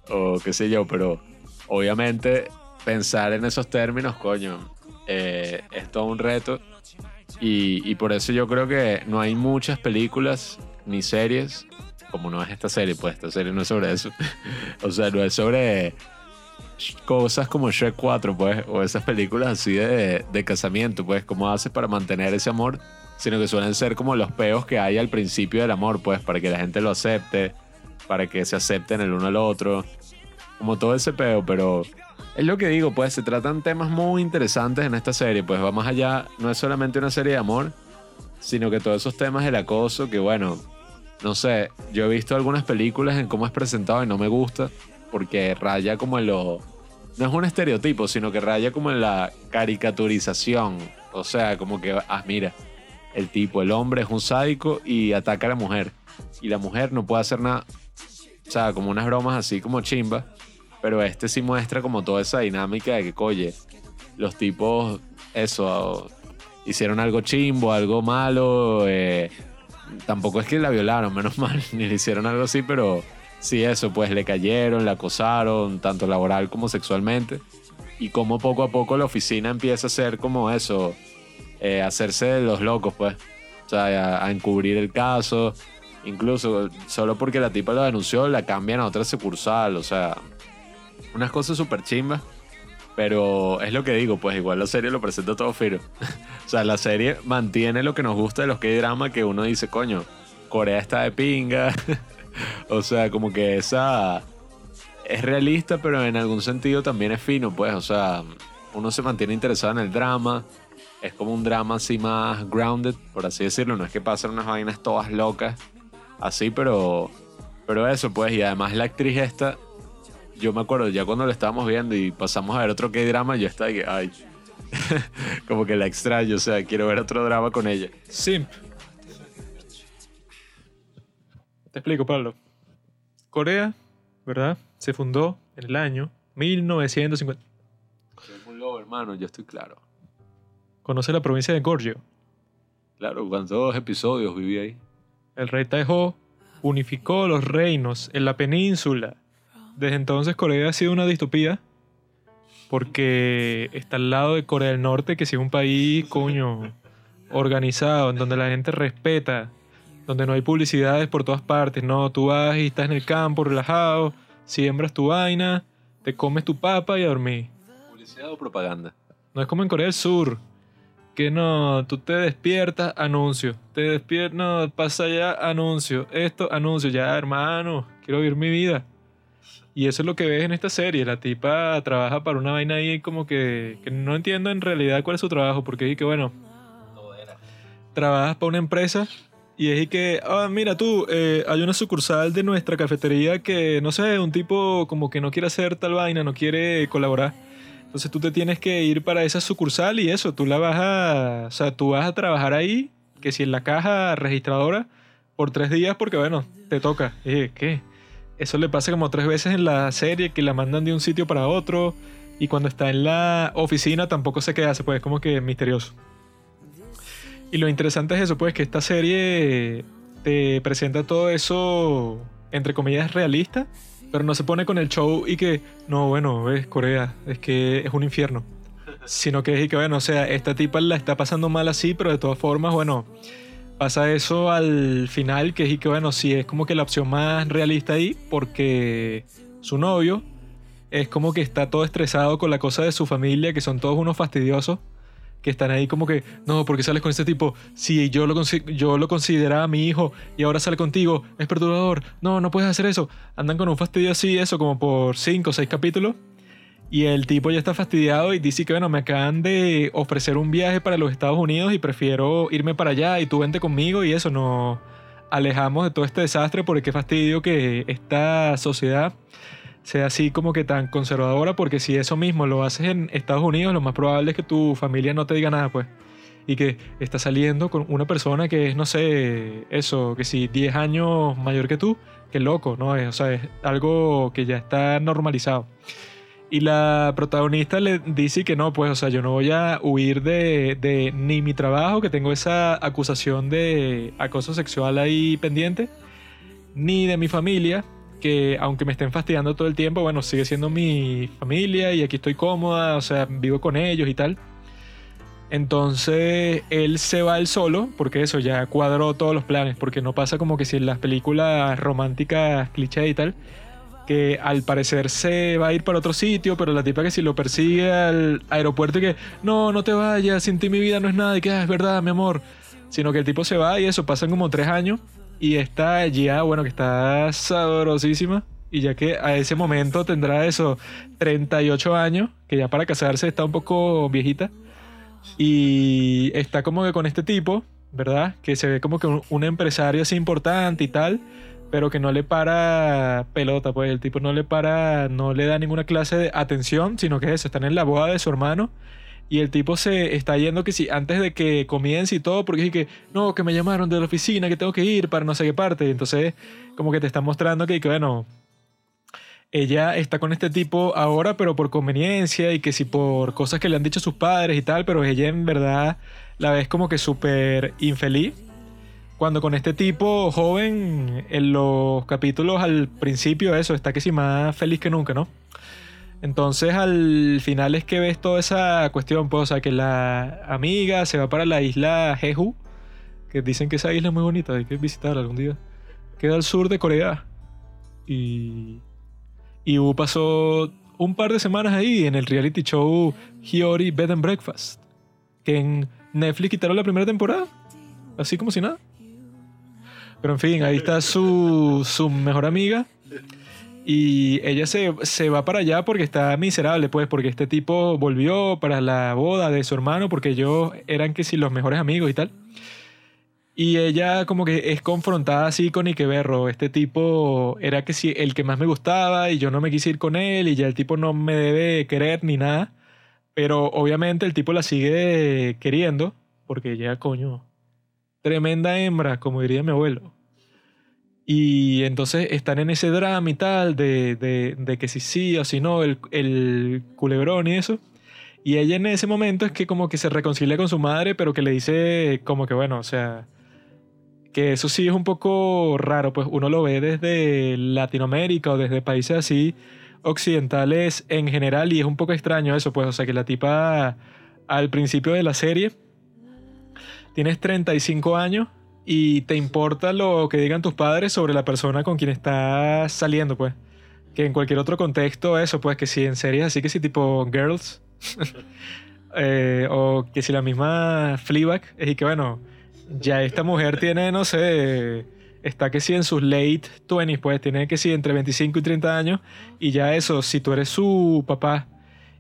o qué sé yo, pero obviamente pensar en esos términos, coño, eh, es todo un reto. Y, y por eso yo creo que no hay muchas películas ni series, como no es esta serie, pues esta serie no es sobre eso. o sea, no es sobre cosas como Shrek 4, pues, o esas películas así de, de casamiento, pues, cómo haces para mantener ese amor, sino que suelen ser como los peos que hay al principio del amor, pues, para que la gente lo acepte, para que se acepten el uno al otro, como todo ese peo, pero es lo que digo, pues, se tratan temas muy interesantes en esta serie, pues, va más allá, no es solamente una serie de amor, sino que todos esos temas del acoso, que bueno, no sé, yo he visto algunas películas en cómo es presentado y no me gusta, porque raya como en lo... No es un estereotipo, sino que raya como en la caricaturización. O sea, como que, ah, mira, el tipo, el hombre es un sádico y ataca a la mujer. Y la mujer no puede hacer nada. O sea, como unas bromas así como chimba. Pero este sí muestra como toda esa dinámica de que, oye, los tipos, eso, hicieron algo chimbo, algo malo. eh, tampoco es que la violaron, menos mal, ni le hicieron algo así, pero si eso, pues le cayeron, le acosaron, tanto laboral como sexualmente. Y como poco a poco la oficina empieza a ser como eso, eh, hacerse de los locos, pues. O sea, a encubrir el caso. Incluso solo porque la tipa lo denunció, la cambian a otra sucursal. O sea, unas cosas súper chimbas. Pero es lo que digo, pues igual la serie lo presenta todo firo. o sea, la serie mantiene lo que nos gusta de los que drama que uno dice, coño, Corea está de pinga. o sea, como que esa es realista, pero en algún sentido también es fino, pues. O sea, uno se mantiene interesado en el drama. Es como un drama así más grounded, por así decirlo. No es que pasen unas vainas todas locas, así, pero, pero eso, pues. Y además la actriz esta, yo me acuerdo ya cuando lo estábamos viendo y pasamos a ver otro que drama, yo estaba que, ay, como que la extraño, o sea, quiero ver otro drama con ella.
Simp. Te explico, Pablo. Corea, ¿verdad? Se fundó en el año 1950.
Es un lobo, hermano, yo estoy claro.
Conoce la provincia de Goryeo.
Claro, cuántos episodios viví ahí.
El rey Taejo unificó los reinos en la península. Desde entonces Corea ha sido una distopía porque está al lado de Corea del Norte, que sí es un país, coño, organizado, en donde la gente respeta, donde no hay publicidades por todas partes, no, tú vas y estás en el campo relajado, siembras tu vaina, te comes tu papa y a dormir.
¿Publicidad o propaganda?
No es como en Corea del Sur, que no, tú te despiertas, anuncio, te despiertas, no, pasa allá, anuncio, esto, anuncio, ya hermano, quiero vivir mi vida. Y eso es lo que ves en esta serie. La tipa trabaja para una vaina ahí como que, que no entiendo en realidad cuál es su trabajo. Porque es que, bueno, trabajas para una empresa y es que, ah, mira tú, eh, hay una sucursal de nuestra cafetería que, no sé, un tipo como que no quiere hacer tal vaina, no quiere colaborar. Entonces tú te tienes que ir para esa sucursal y eso, tú la vas a, o sea, tú vas a trabajar ahí, que si en la caja registradora, por tres días porque, bueno, te toca. ¿Qué? Eso le pasa como tres veces en la serie, que la mandan de un sitio para otro. Y cuando está en la oficina tampoco sé qué hace, pues es como que misterioso. Y lo interesante es eso, pues que esta serie te presenta todo eso, entre comillas, realista, pero no se pone con el show y que, no, bueno, es Corea, es que es un infierno. Sino que es y que, bueno, o sea, esta tipa la está pasando mal así, pero de todas formas, bueno, pasa eso al final, que es que, bueno, sí, es como que la opción más realista ahí, porque su novio es como que está todo estresado con la cosa de su familia, que son todos unos fastidiosos, que están ahí como que, no, porque sales con este tipo, si yo lo, yo lo consideraba mi hijo y ahora sale contigo, es perturbador, no, no puedes hacer eso. Andan con un fastidio así, eso, como por cinco o seis capítulos. Y el tipo ya está fastidiado y dice que, bueno, me acaban de ofrecer un viaje para los Estados Unidos y prefiero irme para allá y tú vente conmigo y eso, nos alejamos de todo este desastre porque qué fastidio que esta sociedad sea así como que tan conservadora porque si eso mismo lo haces en Estados Unidos, lo más probable es que tu familia no te diga nada, pues. Y que estás saliendo con una persona que es, no sé, eso, que si 10 años mayor que tú, qué loco, ¿no? Es, o sea, es algo que ya está normalizado. Y la protagonista le dice que no, pues, o sea, yo no voy a huir de, de ni mi trabajo, que tengo esa acusación de acoso sexual ahí pendiente, ni de mi familia, que aunque me estén fastidiando todo el tiempo, bueno, sigue siendo mi familia y aquí estoy cómoda, o sea, vivo con ellos y tal. Entonces él se va él solo, porque eso ya cuadró todos los planes, porque no pasa como que si en las películas románticas cliché y tal, que al parecer se va a ir para otro sitio, pero la tipa que si lo persigue al aeropuerto y que no, no te vayas, sin ti mi vida no es nada, y que "Ah, es verdad, mi amor, sino que el tipo se va y eso, pasan como tres años y está ya, bueno, que está sabrosísima. Y ya que a ese momento tendrá eso, 38 años, que ya para casarse está un poco viejita. Y está como que con este tipo, ¿verdad? Que se ve como que un, un empresario así importante y tal, pero que no le para pelota, pues el tipo no le para, no le da ninguna clase de atención, sino que eso, están en la boda de su hermano. Y el tipo se está yendo que si antes de que comience y todo, porque dice que no, que me llamaron de la oficina, que tengo que ir para no sé qué parte. Entonces, como que te está mostrando que, que bueno, ella está con este tipo ahora, pero por conveniencia y que si por cosas que le han dicho sus padres y tal, pero ella en verdad la ves como que súper infeliz. Cuando con este tipo joven, en los capítulos al principio, eso, está que sí más feliz que nunca, ¿no? Entonces al final es que ves toda esa cuestión, pues, o sea, que la amiga se va para la isla Jeju, que dicen que esa isla es muy bonita, hay que visitarla algún día. Queda al sur de Corea. Y, y Wu pasó un par de semanas ahí en el reality show Hiyori Bed and Breakfast, que en Netflix quitaron la primera temporada, así como si nada. Pero en fin, ahí está su, su mejor amiga. Y ella se, se va para allá porque está miserable, pues, porque este tipo volvió para la boda de su hermano, porque ellos eran que si los mejores amigos y tal. Y ella como que es confrontada así con Ikeberro. Este tipo era que si el que más me gustaba y yo no me quise ir con él y ya el tipo no me debe querer ni nada. Pero obviamente el tipo la sigue queriendo porque ella, coño, tremenda hembra, como diría mi abuelo. Y entonces están en ese drama y tal de, de, que si sí o si no, el, el culebrón y eso. Y ella en ese momento es que como que se reconcilia con su madre, pero que le dice como que bueno, o sea, que eso sí es un poco raro, pues uno lo ve desde Latinoamérica o desde países así occidentales en general y es un poco extraño eso, pues, o sea, que la tipa al principio de la serie tienes 35 años y te importa lo que digan tus padres sobre la persona con quien estás saliendo, pues. Que en cualquier otro contexto, eso, pues, que si en series así que si tipo Girls, eh, o que si la misma Fleabag, es y que bueno, ya esta mujer tiene, no sé, está que si en sus late 20s, pues, tiene que si entre 25 y 30 años, y ya eso, si tú eres su papá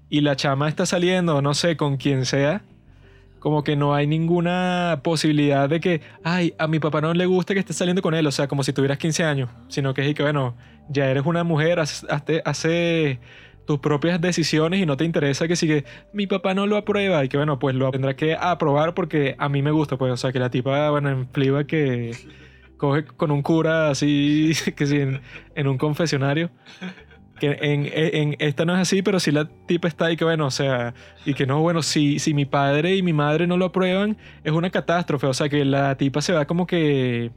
y la chama está saliendo, no sé, con quien sea, como que no hay ninguna posibilidad de que, ay, a mi papá no le gusta que estés saliendo con él, o sea, como si tuvieras 15 años, sino que es que, bueno, ya eres una mujer, hace, hace tus propias decisiones y no te interesa que si que mi papá no lo aprueba y que, bueno, pues lo tendrá que aprobar porque a mí me gusta, pues, o sea, que la tipa, bueno, en Fliba que coge con un cura así, que si en, en un confesionario que en, en, esta no es así, pero si la tipa está ahí que bueno, o sea, y que no, bueno, si, si mi padre y mi madre no lo aprueban, es una catástrofe, o sea, que la tipa se va como que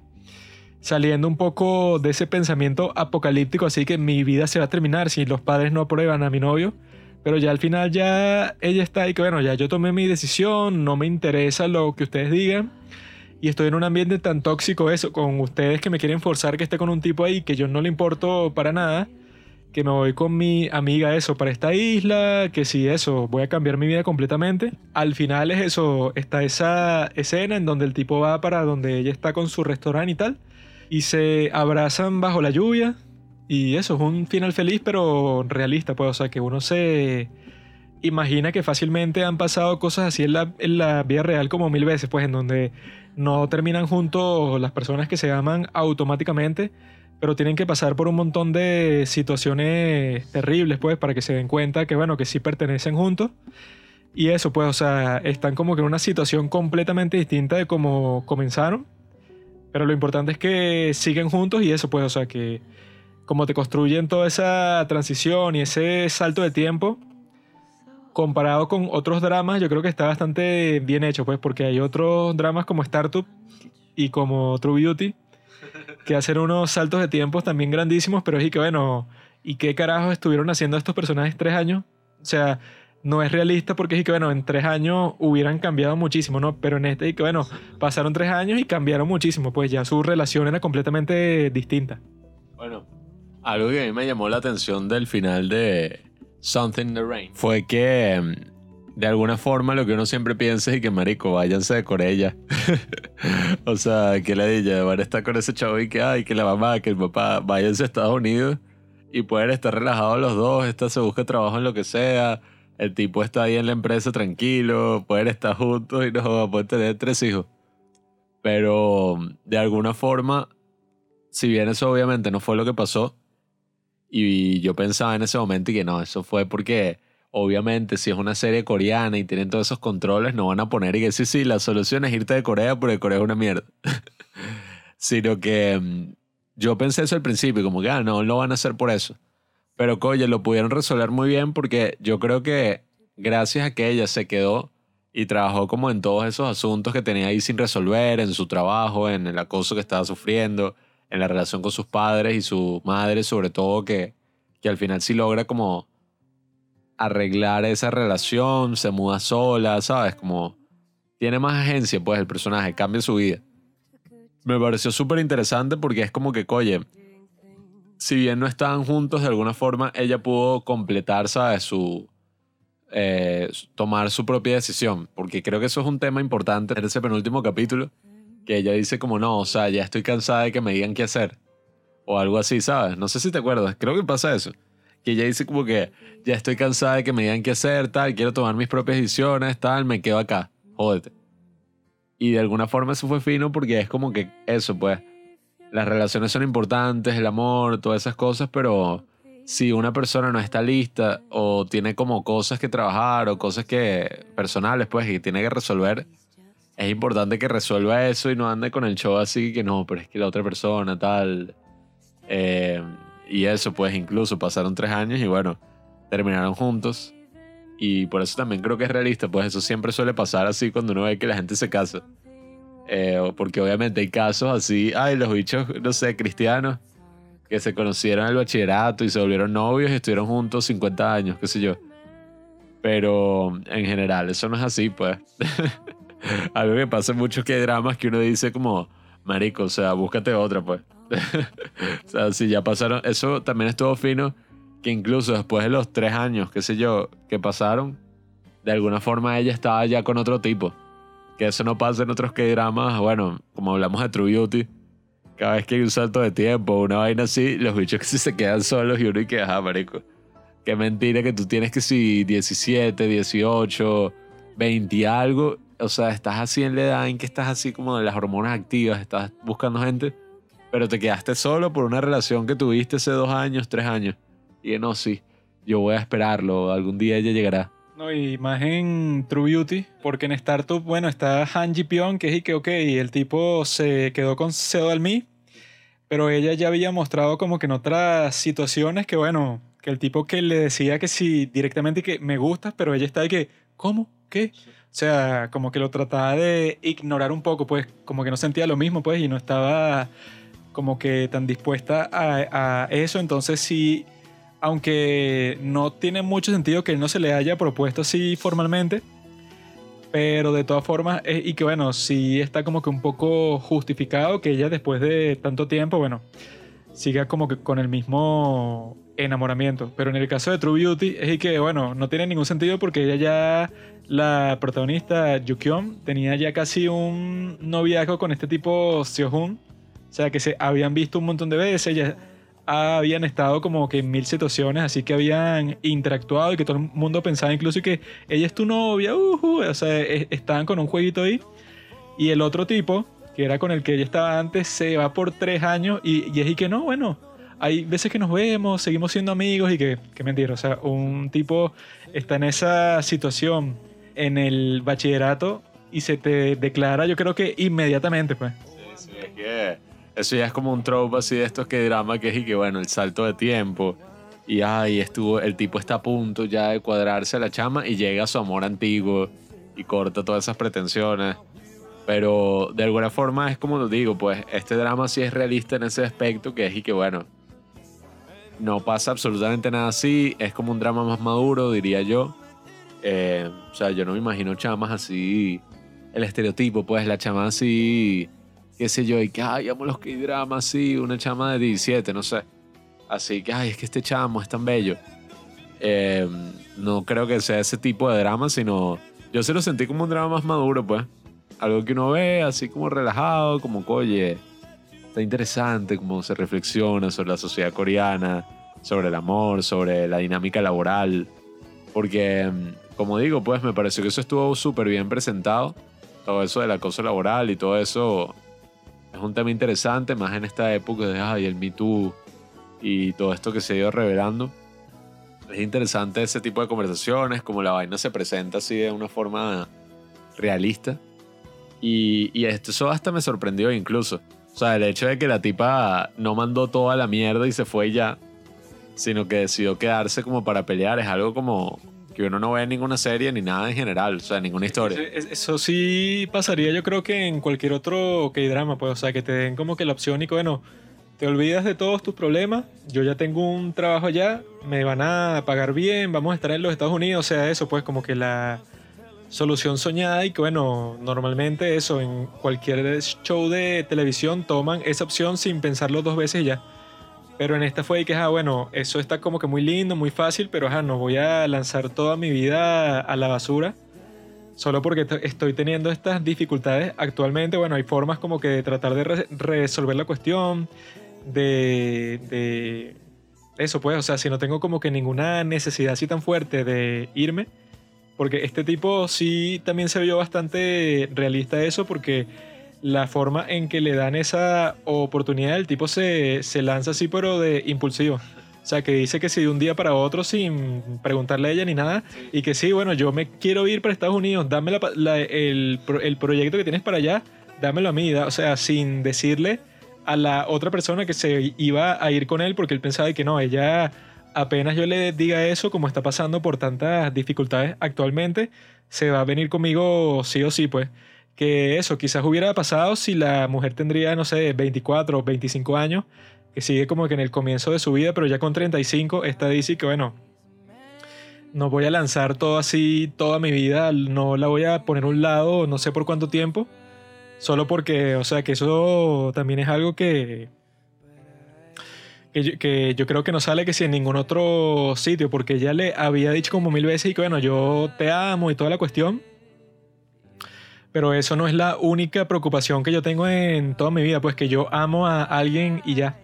saliendo un poco de ese pensamiento apocalíptico, así que mi vida se va a terminar si los padres no aprueban a mi novio, pero ya al final ya ella está ahí que bueno, ya yo tomé mi decisión, no me interesa lo que ustedes digan. Y estoy en un ambiente tan tóxico eso, con ustedes que me quieren forzar que esté con un tipo ahí que yo no le importo para nada que me voy con mi amiga eso para esta isla, que si eso, voy a cambiar mi vida completamente. Al final es eso, está esa escena en donde el tipo va para donde ella está con su restaurante y tal, y se abrazan bajo la lluvia, y eso es un final feliz pero realista, pues, o sea, que uno se imagina que fácilmente han pasado cosas así en la, en la vida real como mil veces, pues, en donde no terminan juntos las personas que se aman automáticamente, pero tienen que pasar por un montón de situaciones terribles, pues, para que se den cuenta que, bueno, que sí pertenecen juntos. Y eso, pues, o sea, están como que en una situación completamente distinta de cómo comenzaron. Pero lo importante es que siguen juntos y eso, pues, o sea, que como te construyen toda esa transición y ese salto de tiempo, comparado con otros dramas, yo creo que está bastante bien hecho, pues, porque hay otros dramas como Startup y como True Beauty que hacer unos saltos de tiempos también grandísimos, pero es que bueno, ¿y qué carajos estuvieron haciendo estos personajes tres años? O sea, no es realista porque es que bueno, en tres años hubieran cambiado muchísimo, ¿no? Pero en este y que bueno, pasaron tres años y cambiaron muchísimo, pues ya su relación era completamente distinta.
Bueno, algo que a mí me llamó la atención del final de Something in the Rain fue que mm, de alguna forma lo que uno siempre piensa es que, marico, váyanse de Corea. o sea, que la de van a estar con ese chavo y que, ay, que la mamá, que el papá, váyanse a Estados Unidos y pueden estar relajados los dos, esta se busca trabajo en lo que sea, el tipo está ahí en la empresa tranquilo, pueden estar juntos y no pueden tener tres hijos. Pero de alguna forma, si bien eso obviamente no fue lo que pasó, y yo pensaba en ese momento y que no, eso fue porque obviamente si es una serie coreana y tienen todos esos controles, no van a poner y que sí, sí, la solución es irte de Corea porque Corea es una mierda. Sino que mm, yo pensé eso al principio, como que ah, no lo van a hacer por eso. Pero coño, lo pudieron resolver muy bien porque yo creo que gracias a que ella se quedó y trabajó como en todos esos asuntos que tenía ahí sin resolver, en su trabajo, en el acoso que estaba sufriendo, en la relación con sus padres y su madre, sobre todo, que, que al final sí logra como arreglar esa relación, se muda sola, ¿sabes? Como tiene más agencia, pues el personaje, cambia su vida. Me pareció súper interesante porque es como que, oye, si bien no estaban juntos, de alguna forma ella pudo completar, ¿sabes? Su, eh, tomar su propia decisión, porque creo que eso es un tema importante en ese penúltimo capítulo, que ella dice como no, o sea, ya estoy cansada de que me digan qué hacer, o algo así, ¿sabes? No sé si te acuerdas, creo que pasa eso, que ella dice como que ya estoy cansada de que me digan qué hacer, tal, quiero tomar mis propias decisiones, tal, me quedo acá, jódete. Y de alguna forma eso fue fino porque es como que eso, pues, las relaciones son importantes, el amor, todas esas cosas, pero si una persona no está lista o tiene como cosas que trabajar o cosas que personales, pues, y tiene que resolver, es importante que resuelva eso y no ande con el show así que no, pero es que la otra persona, tal. Eh, y eso, pues, incluso pasaron tres años y bueno, terminaron juntos. Y por eso también creo que es realista, pues eso siempre suele pasar así cuando uno ve que la gente se casa. Eh, porque obviamente hay casos así, ay, los bichos, no sé, cristianos, que se conocieron en el bachillerato y se volvieron novios y estuvieron juntos 50 años, qué sé yo. Pero en general, eso no es así, pues. A mí pasa mucho que hay dramas que uno dice como, marico, o sea, búscate otra, pues. o sea, si ya pasaron, eso también estuvo fino, que incluso después de los tres años, qué sé yo, que pasaron, de alguna forma ella estaba ya con otro tipo. Que eso no pasa en otros que dramas, bueno, como hablamos de True Beauty, cada vez que hay un salto de tiempo, una vaina así, los bichos que si se quedan solos y uno y que, ajá, marico. Qué mentira que tú tienes que si 17, 18, 20 y algo. O sea, estás así en la edad en que estás así como de las hormonas activas, estás buscando gente, pero te quedaste solo por una relación que tuviste hace dos años, tres años. Y no, sí, yo voy a esperarlo, algún día ella llegará.
No, y más en True Beauty, porque en Startup, bueno, está Han Ji Pyong, que es y que, ok, el tipo se quedó con Seo Mi, pero ella ya había mostrado como que en otras situaciones que, bueno, que el tipo que le decía que sí, directamente que me gustas, pero ella está de que, ¿cómo? ¿Qué? O sea, como que lo trataba de ignorar un poco, pues, como que no sentía lo mismo, pues, y no estaba como que tan dispuesta a, eso, entonces sí aunque no tiene mucho sentido que él no se le haya propuesto así formalmente, pero de todas formas, eh, y que bueno, sí está como que un poco justificado que ella después de tanto tiempo, bueno, siga como que con el mismo enamoramiento. Pero en el caso de True Beauty es que, bueno, no tiene ningún sentido porque ella ya, la protagonista Yukyeon, tenía ya casi un noviazgo con este tipo Seo-Hun. O sea, que se habían visto un montón de veces, ya habían estado como que en mil situaciones, así que habían interactuado y que todo el mundo pensaba incluso que ella es tu novia, uh, o sea, e, estaban con un jueguito ahí. Y el otro tipo, que era con el que ella estaba antes, se va por tres años y, y es y que no, bueno, hay veces que nos vemos, seguimos siendo amigos y que, que mentira, o sea, un tipo está en esa situación en el bachillerato y se te declara, yo creo que inmediatamente, pues.
Sí, sí, es que eso ya es como un trope así de estos que drama que es y que bueno, el salto de tiempo. Y ay, estuvo, el tipo está a punto ya de cuadrarse a la chama y llega a su amor antiguo y corta todas esas pretensiones. Pero de alguna forma es como lo digo, pues este drama sí es realista en ese aspecto que es y que bueno, no pasa absolutamente nada así, es como un drama más maduro, diría yo. Eh, o sea, yo no me imagino chamas así, el estereotipo, pues la chama así qué sé yo, y que, ay, amo los que dramas sí, una chama de 17, no sé. Así que, ay, es que este chamo es tan bello. Eh, no creo que sea ese tipo de drama, sino yo se lo sentí como un drama más maduro, pues. Algo que uno ve así como relajado, como, oye, está interesante, como se reflexiona sobre la sociedad coreana, sobre el amor, sobre la dinámica laboral. Porque, como digo, pues me pareció que eso estuvo súper bien presentado. Todo eso del acoso laboral y todo eso es un tema interesante, más en esta época de ay, el Me Too y todo esto que se ha ido revelando. Es interesante ese tipo de conversaciones, como la vaina se presenta así de una forma realista. Y, y esto eso hasta me sorprendió incluso. O sea, el hecho de que la tipa no mandó toda la mierda y se fue ya, sino que decidió quedarse como para pelear, es algo como que uno no ve ninguna serie ni nada en general, o sea, ninguna historia.
Eso, eso sí pasaría yo creo que en cualquier otro K-drama, pues, o sea, que te den como que la opción y que, bueno, te olvidas de todos tus problemas, yo ya tengo un trabajo allá, me van a pagar bien, vamos a estar en los Estados Unidos, o sea, eso, pues, como que la solución soñada y que, bueno, normalmente eso, en cualquier show de televisión toman esa opción sin pensarlo dos veces y ya. Pero en esta fue que, ah, bueno, eso está como que muy lindo, muy fácil, pero ajá, no voy a lanzar toda mi vida a la basura solo porque estoy teniendo estas dificultades actualmente. Bueno, hay formas como que de tratar de re- resolver la cuestión, de, de eso pues, o sea, si no tengo como que ninguna necesidad así tan fuerte de irme, porque este tipo sí también se vio bastante realista eso, porque la forma en que le dan esa oportunidad, el tipo se, se lanza así, pero de impulsivo. O sea, que dice que si de un día para otro sin preguntarle a ella ni nada, y que sí, bueno, yo me quiero ir para Estados Unidos, dame la la- el, el proyecto que tienes para allá, dámelo a mí, o sea, sin decirle a la otra persona que se iba a ir con él porque él pensaba que no, ella apenas yo le diga eso, como está pasando por tantas dificultades actualmente, se va a venir conmigo sí o sí, pues. Que eso quizás hubiera pasado si la mujer tendría, no sé, 24 o 25 años, que sigue como que en el comienzo de su vida, pero ya con 35, esta dice que bueno, no voy a lanzar todo así toda mi vida, no la voy a poner a un lado, no sé por cuánto tiempo, solo porque, o sea, que eso también es algo que, yo, que yo creo que no sale que si en ningún otro sitio, porque ella le había dicho como mil veces y que bueno, yo te amo y toda la cuestión. Pero eso no es la única preocupación que yo tengo en toda mi vida, pues que yo amo a alguien y ya.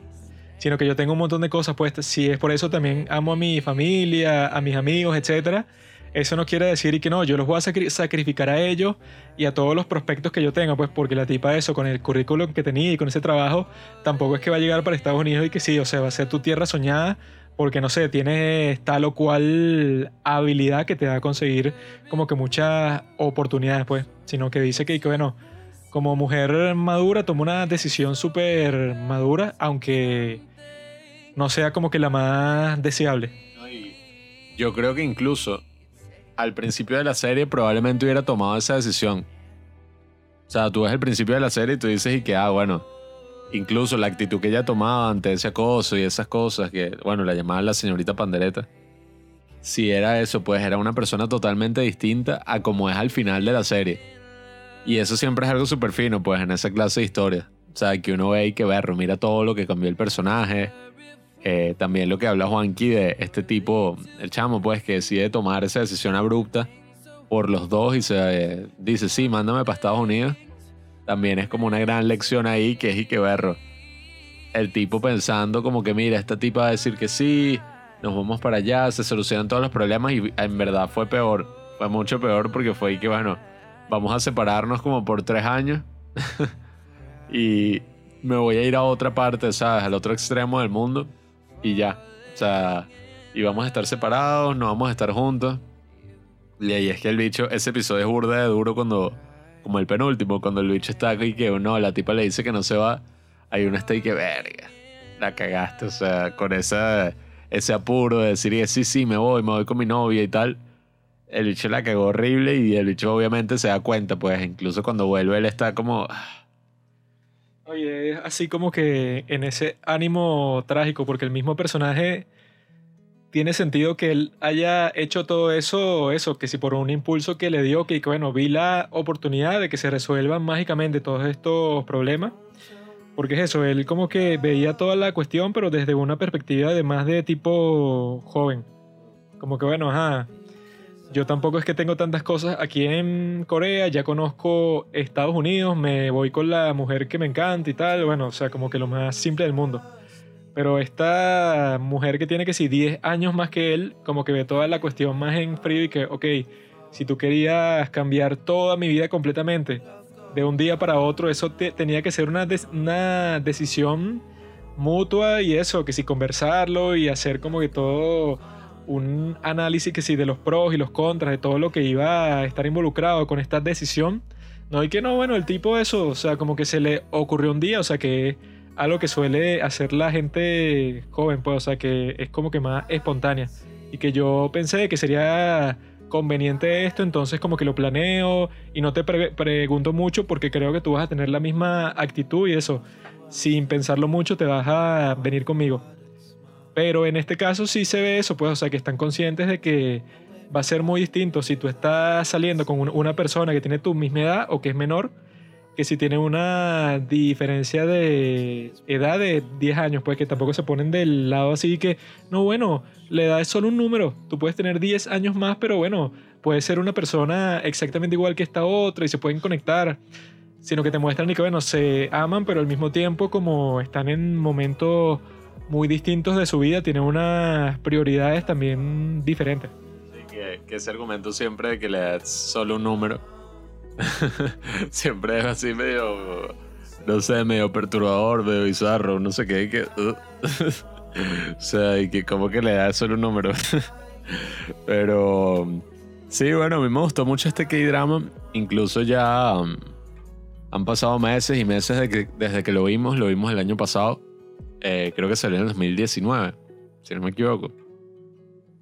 Sino que yo tengo un montón de cosas, pues si es por eso también amo a mi familia, a mis amigos, etcétera. Eso no quiere decir que no, yo los voy a sacri- sacrificar a ellos y a todos los prospectos que yo tenga, pues porque la tipa eso, con el currículum que tenía y con ese trabajo, tampoco es que va a llegar para Estados Unidos y que sí, o sea, va a ser tu tierra soñada, porque no sé, tienes tal o cual habilidad que te va a conseguir como que muchas oportunidades, pues, sino que dice que, bueno, como mujer madura tomó una decisión súper madura, aunque no sea como que la más deseable.
Yo creo que incluso al principio de la serie probablemente hubiera tomado esa decisión. O sea, tú ves el principio de la serie y tú dices y que, ah, bueno, incluso la actitud que ella tomaba ante ese acoso y esas cosas, que, bueno, la llamaban la señorita Pandereta. Si era eso, pues era una persona totalmente distinta a como es al final de la serie. Y eso siempre es algo súper fino, pues, en esa clase de historia. O sea, que uno ve y que berro, mira todo lo que cambió el personaje. Eh, también lo que habla Juanqui de este tipo, el chamo, pues, que decide tomar esa decisión abrupta por los dos y se eh, dice, sí, mándame para Estados Unidos. También es como una gran lección ahí, que es y que berro. El tipo pensando como que, mira, esta tipa va a decir que sí, nos vamos para allá, se solucionan todos los problemas y en verdad fue peor. Fue mucho peor porque fue y que, bueno, vamos a separarnos como por tres años y me voy a ir a otra parte, ¿sabes? Al otro extremo del mundo y ya. O sea, y vamos a estar separados, no vamos a estar juntos. Y ahí es que el bicho, ese episodio es burda de duro cuando, como el penúltimo, cuando el bicho está aquí que no, la tipa le dice que no se va, hay uno está ahí que verga, la cagaste, o sea, con esa, ese apuro de decir sí, sí, me voy, me voy con mi novia y tal. El bicho la cagó horrible y el bicho obviamente se da cuenta, pues incluso cuando vuelve él está como... "Ah,
Oye, es así como que en ese ánimo trágico, porque el mismo personaje tiene sentido que él haya hecho todo eso, eso, que si por un impulso que le dio, que bueno, vi la oportunidad de que se resuelvan mágicamente todos estos problemas, porque es eso, él como que veía toda la cuestión, pero desde una perspectiva de más de tipo joven, como que bueno, ajá, yo tampoco es que tengo tantas cosas aquí en Corea, ya conozco Estados Unidos, me voy con la mujer que me encanta y tal, bueno, o sea, como que lo más simple del mundo. Pero esta mujer que tiene que sí 10 años más que él, como que ve toda la cuestión más en frío y que, ok, si tú querías cambiar toda mi vida completamente de un día para otro, eso te- tenía que ser una, una decisión mutua y eso, que si conversarlo y hacer como que todo un análisis que sí de los pros y los contras, de todo lo que iba a estar involucrado con esta decisión. No, y que no, bueno, el tipo eso, o sea, como que se le ocurrió un día, o sea, que algo que suele hacer la gente joven, pues, o sea, que es como que más espontánea. y que yo pensé que sería conveniente esto, entonces como que lo planeo y no te pre- pregunto mucho porque creo que tú vas a tener la misma actitud y eso, sin pensarlo mucho te vas a venir conmigo. Pero en este caso sí se ve eso, pues, o sea, que están conscientes de que va a ser muy distinto si tú estás saliendo con un- una persona que tiene tu misma edad o que es menor, que si tiene una diferencia de edad de 10 años, pues que tampoco se ponen del lado así que, no, bueno, la edad es solo un número, tú puedes tener 10 años más, pero bueno, puede ser una persona exactamente igual que esta otra y se pueden conectar, sino que te muestran y que, bueno, se aman, pero al mismo tiempo como están en momentos muy distintos de su vida, tienen unas prioridades también diferentes.
Sí, que, que ese argumento siempre de que le das solo un número. siempre es así medio. No sé, medio perturbador, medio bizarro, no sé qué. Que, uh. o sea, y que como que le das solo un número. Pero. Sí, bueno, a mí me gustó mucho este K-drama. Incluso ya. um, han pasado meses y meses que- desde que lo vimos. Lo vimos el año pasado. Eh, creo que salió en el 2019, si no me equivoco.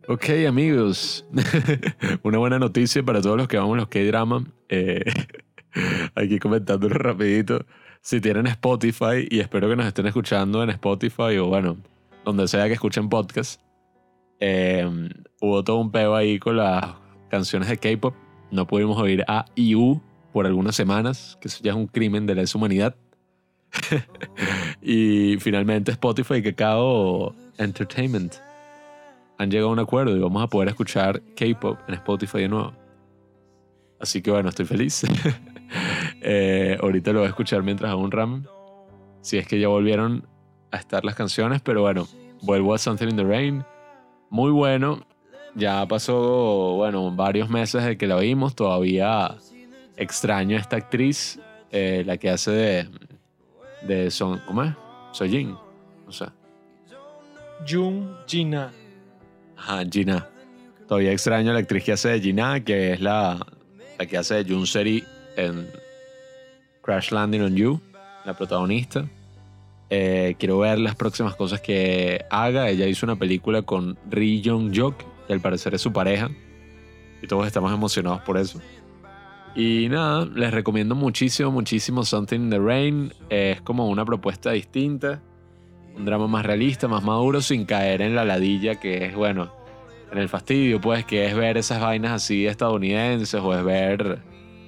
Ok, amigos. Una buena noticia para todos los que vamos los K-Drama. Eh, aquí comentándolo rapidito. Si tienen Spotify, y espero que nos estén escuchando en Spotify o bueno, donde sea que escuchen podcast, eh, hubo todo un peo ahí con las canciones de K-pop. No pudimos oír a IU por algunas semanas, que eso ya es un crimen de lesa humanidad. y finalmente Spotify y Kakao Entertainment han llegado a un acuerdo y vamos a poder escuchar K-pop en Spotify de nuevo. Así que bueno, estoy feliz. Eh, ahorita lo voy a escuchar mientras hago un ram. Si es que ya volvieron a estar las canciones, pero bueno, vuelvo a Something in the Rain. Muy bueno. Ya pasó, bueno, varios meses de que la oímos. Todavía extraño a esta actriz, eh, la que hace de, de Son, ¿cómo es? Sojin. O sea,
Jung Jina.
Ajá, Gina. Todavía extraño la actriz que hace de Gina, que es la, la que hace de Jun Seri en Crash Landing on You, la protagonista. Eh, quiero ver las próximas cosas que haga. Ella hizo una película con Ri Jong Jok, que al parecer es su pareja. Y todos estamos emocionados por eso. Y nada, les recomiendo muchísimo, muchísimo Something in the Rain. Es como una propuesta distinta un drama más realista, más maduro, sin caer en la ladilla que es, bueno, en el fastidio, pues, que es ver esas vainas así estadounidenses o es ver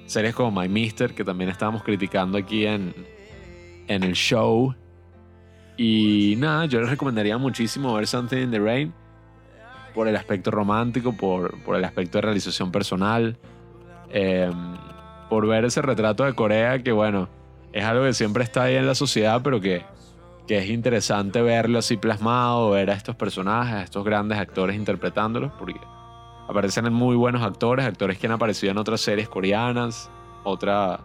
series como My Mister, que también estábamos criticando aquí en, en el show. Y nada, yo les recomendaría muchísimo ver Something in the Rain por el aspecto romántico, por, por el aspecto de realización personal, eh, por ver ese retrato de Corea que, bueno, es algo que siempre está ahí en la sociedad, pero que que es interesante verlo así plasmado, ver a estos personajes, a estos grandes actores interpretándolos, porque aparecen muy buenos actores, actores que han aparecido en otras series coreanas, otra,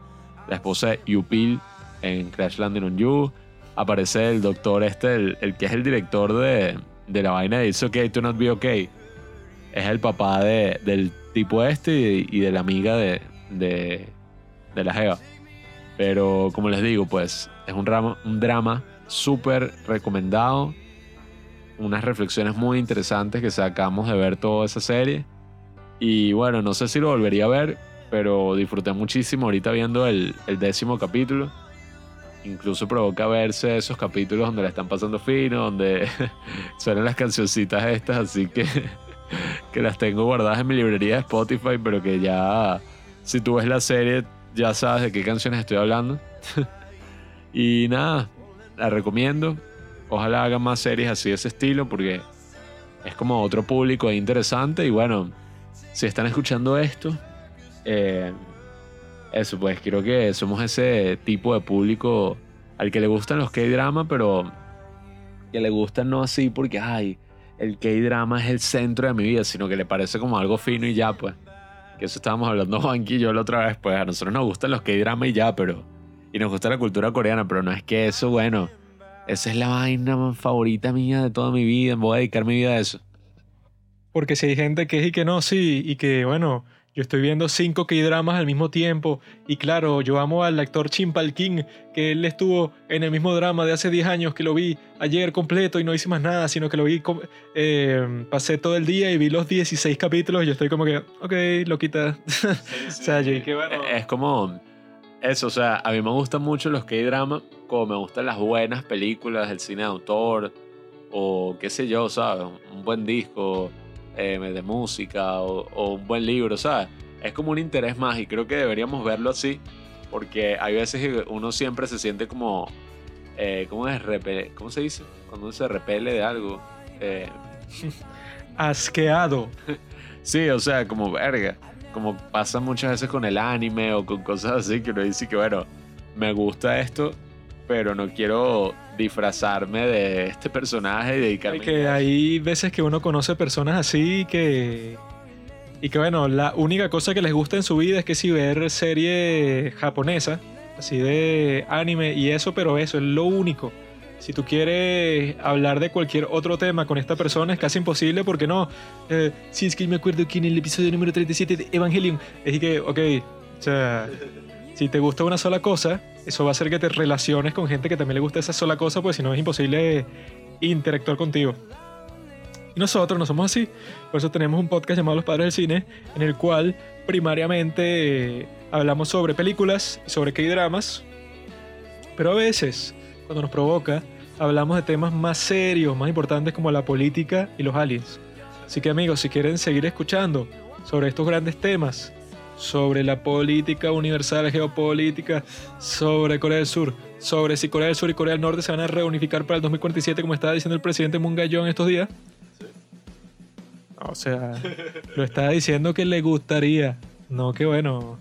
la esposa de Yupil en Crash Landing on You, aparece el doctor este, el, que es el director de, de la vaina de It's Okay to Not Be Okay, es el papá de, del tipo este y, y de la amiga de, de, la Jeva. Pero como les digo, pues es un drama súper recomendado. Unas reflexiones muy interesantes que sacamos de ver toda esa serie. Y bueno, no sé si lo volvería a ver, pero disfruté muchísimo ahorita viendo el, el décimo capítulo. Incluso provoca verse esos capítulos donde la están pasando fino, donde suenan las cancioncitas estas, así que, que las tengo guardadas en mi librería de Spotify, pero que ya, si tú ves la serie, ya sabes de qué canciones estoy hablando. y nada, la recomiendo. Ojalá hagan más series así de ese estilo porque es como otro público interesante. Y bueno, si están escuchando esto, eh, eso pues creo que somos ese tipo de público al que le gustan los K-drama, pero que le gustan no así porque, ay, el K-drama es el centro de mi vida, sino que le parece como algo fino y ya, pues. Que eso estábamos hablando Juanqui y yo la otra vez, pues a nosotros nos gustan los K-drama y ya, pero y nos gusta la cultura coreana, pero no es que eso, bueno, esa es la vaina favorita mía de toda mi vida, voy a dedicar mi vida a eso.
Porque si hay gente que es y que no, sí, y que bueno, yo estoy viendo cinco K-dramas al mismo tiempo. Y claro, yo amo al actor Chimpal King, que él estuvo en el mismo drama de hace 10 años que lo vi ayer completo y no hice más nada, sino que lo vi, eh, pasé todo el día y vi los 16 capítulos y yo estoy como que, ok, lo quita. o sea, yo dije, bueno,
Es como eso, o sea, a mí me gustan mucho los K-drama, como me gustan las buenas películas, el cine de autor, o qué sé yo, ¿sabes? Un buen disco eh, de música o, o un buen libro, ¿sabes? Es como un interés más y creo que deberíamos verlo así, porque hay veces que uno siempre se siente como, eh, ¿cómo es? ¿Cómo se dice? Cuando uno se repele de algo. Eh,
asqueado.
Sí, o sea, como verga. Como pasa muchas veces con el anime o con cosas así, que uno dice que, bueno, me gusta esto, pero no quiero disfrazarme de este personaje y dedicarme
que
a
hay veces que uno conoce personas así que... Y que bueno, la única cosa que les gusta en su vida es que si ver serie japonesa, así de anime y eso, pero eso es lo único. Si tú quieres hablar de cualquier otro tema con esta persona es casi imposible porque no. Eh, sí, es que me acuerdo que en el episodio número 37 de Evangelion es que, ok, o sea, si te gusta una sola cosa, eso va a hacer que te relaciones con gente que también le gusta esa sola cosa, pues si no es imposible interactuar contigo. Y nosotros no somos así. Por eso tenemos un podcast llamado Los Padres del Cine, en el cual primariamente hablamos sobre películas y sobre K-dramas. Pero a veces, cuando nos provoca, hablamos de temas más serios, más importantes como la política y los aliens. Así que amigos, si quieren seguir escuchando sobre estos grandes temas, sobre la política universal, geopolítica, sobre Corea del Sur, sobre si Corea del Sur y Corea del Norte se van a reunificar para el 2047, como estaba diciendo el presidente Moon estos días. O sea, lo estaba diciendo que le gustaría. No, que bueno.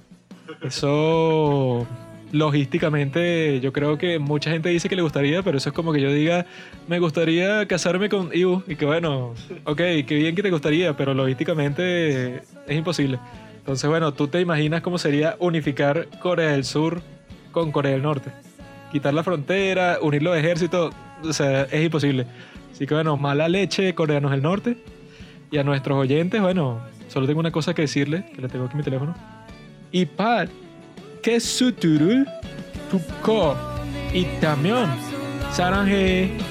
Eso logísticamente yo creo que mucha gente dice que le gustaría, pero eso es como que yo diga, me gustaría casarme con Ibu y que bueno, ok, qué bien que te gustaría, pero logísticamente es imposible. Entonces bueno, tú te imaginas cómo sería unificar Corea del Sur con Corea del Norte. Quitar la frontera, unir los ejércitos, o sea, es imposible. Así que bueno, mala leche coreanos del norte. Y a nuestros oyentes, bueno, solo tengo una cosa que decirles, que le tengo aquí mi teléfono. Y par, que suturul, tuko, y también, saranje.
Only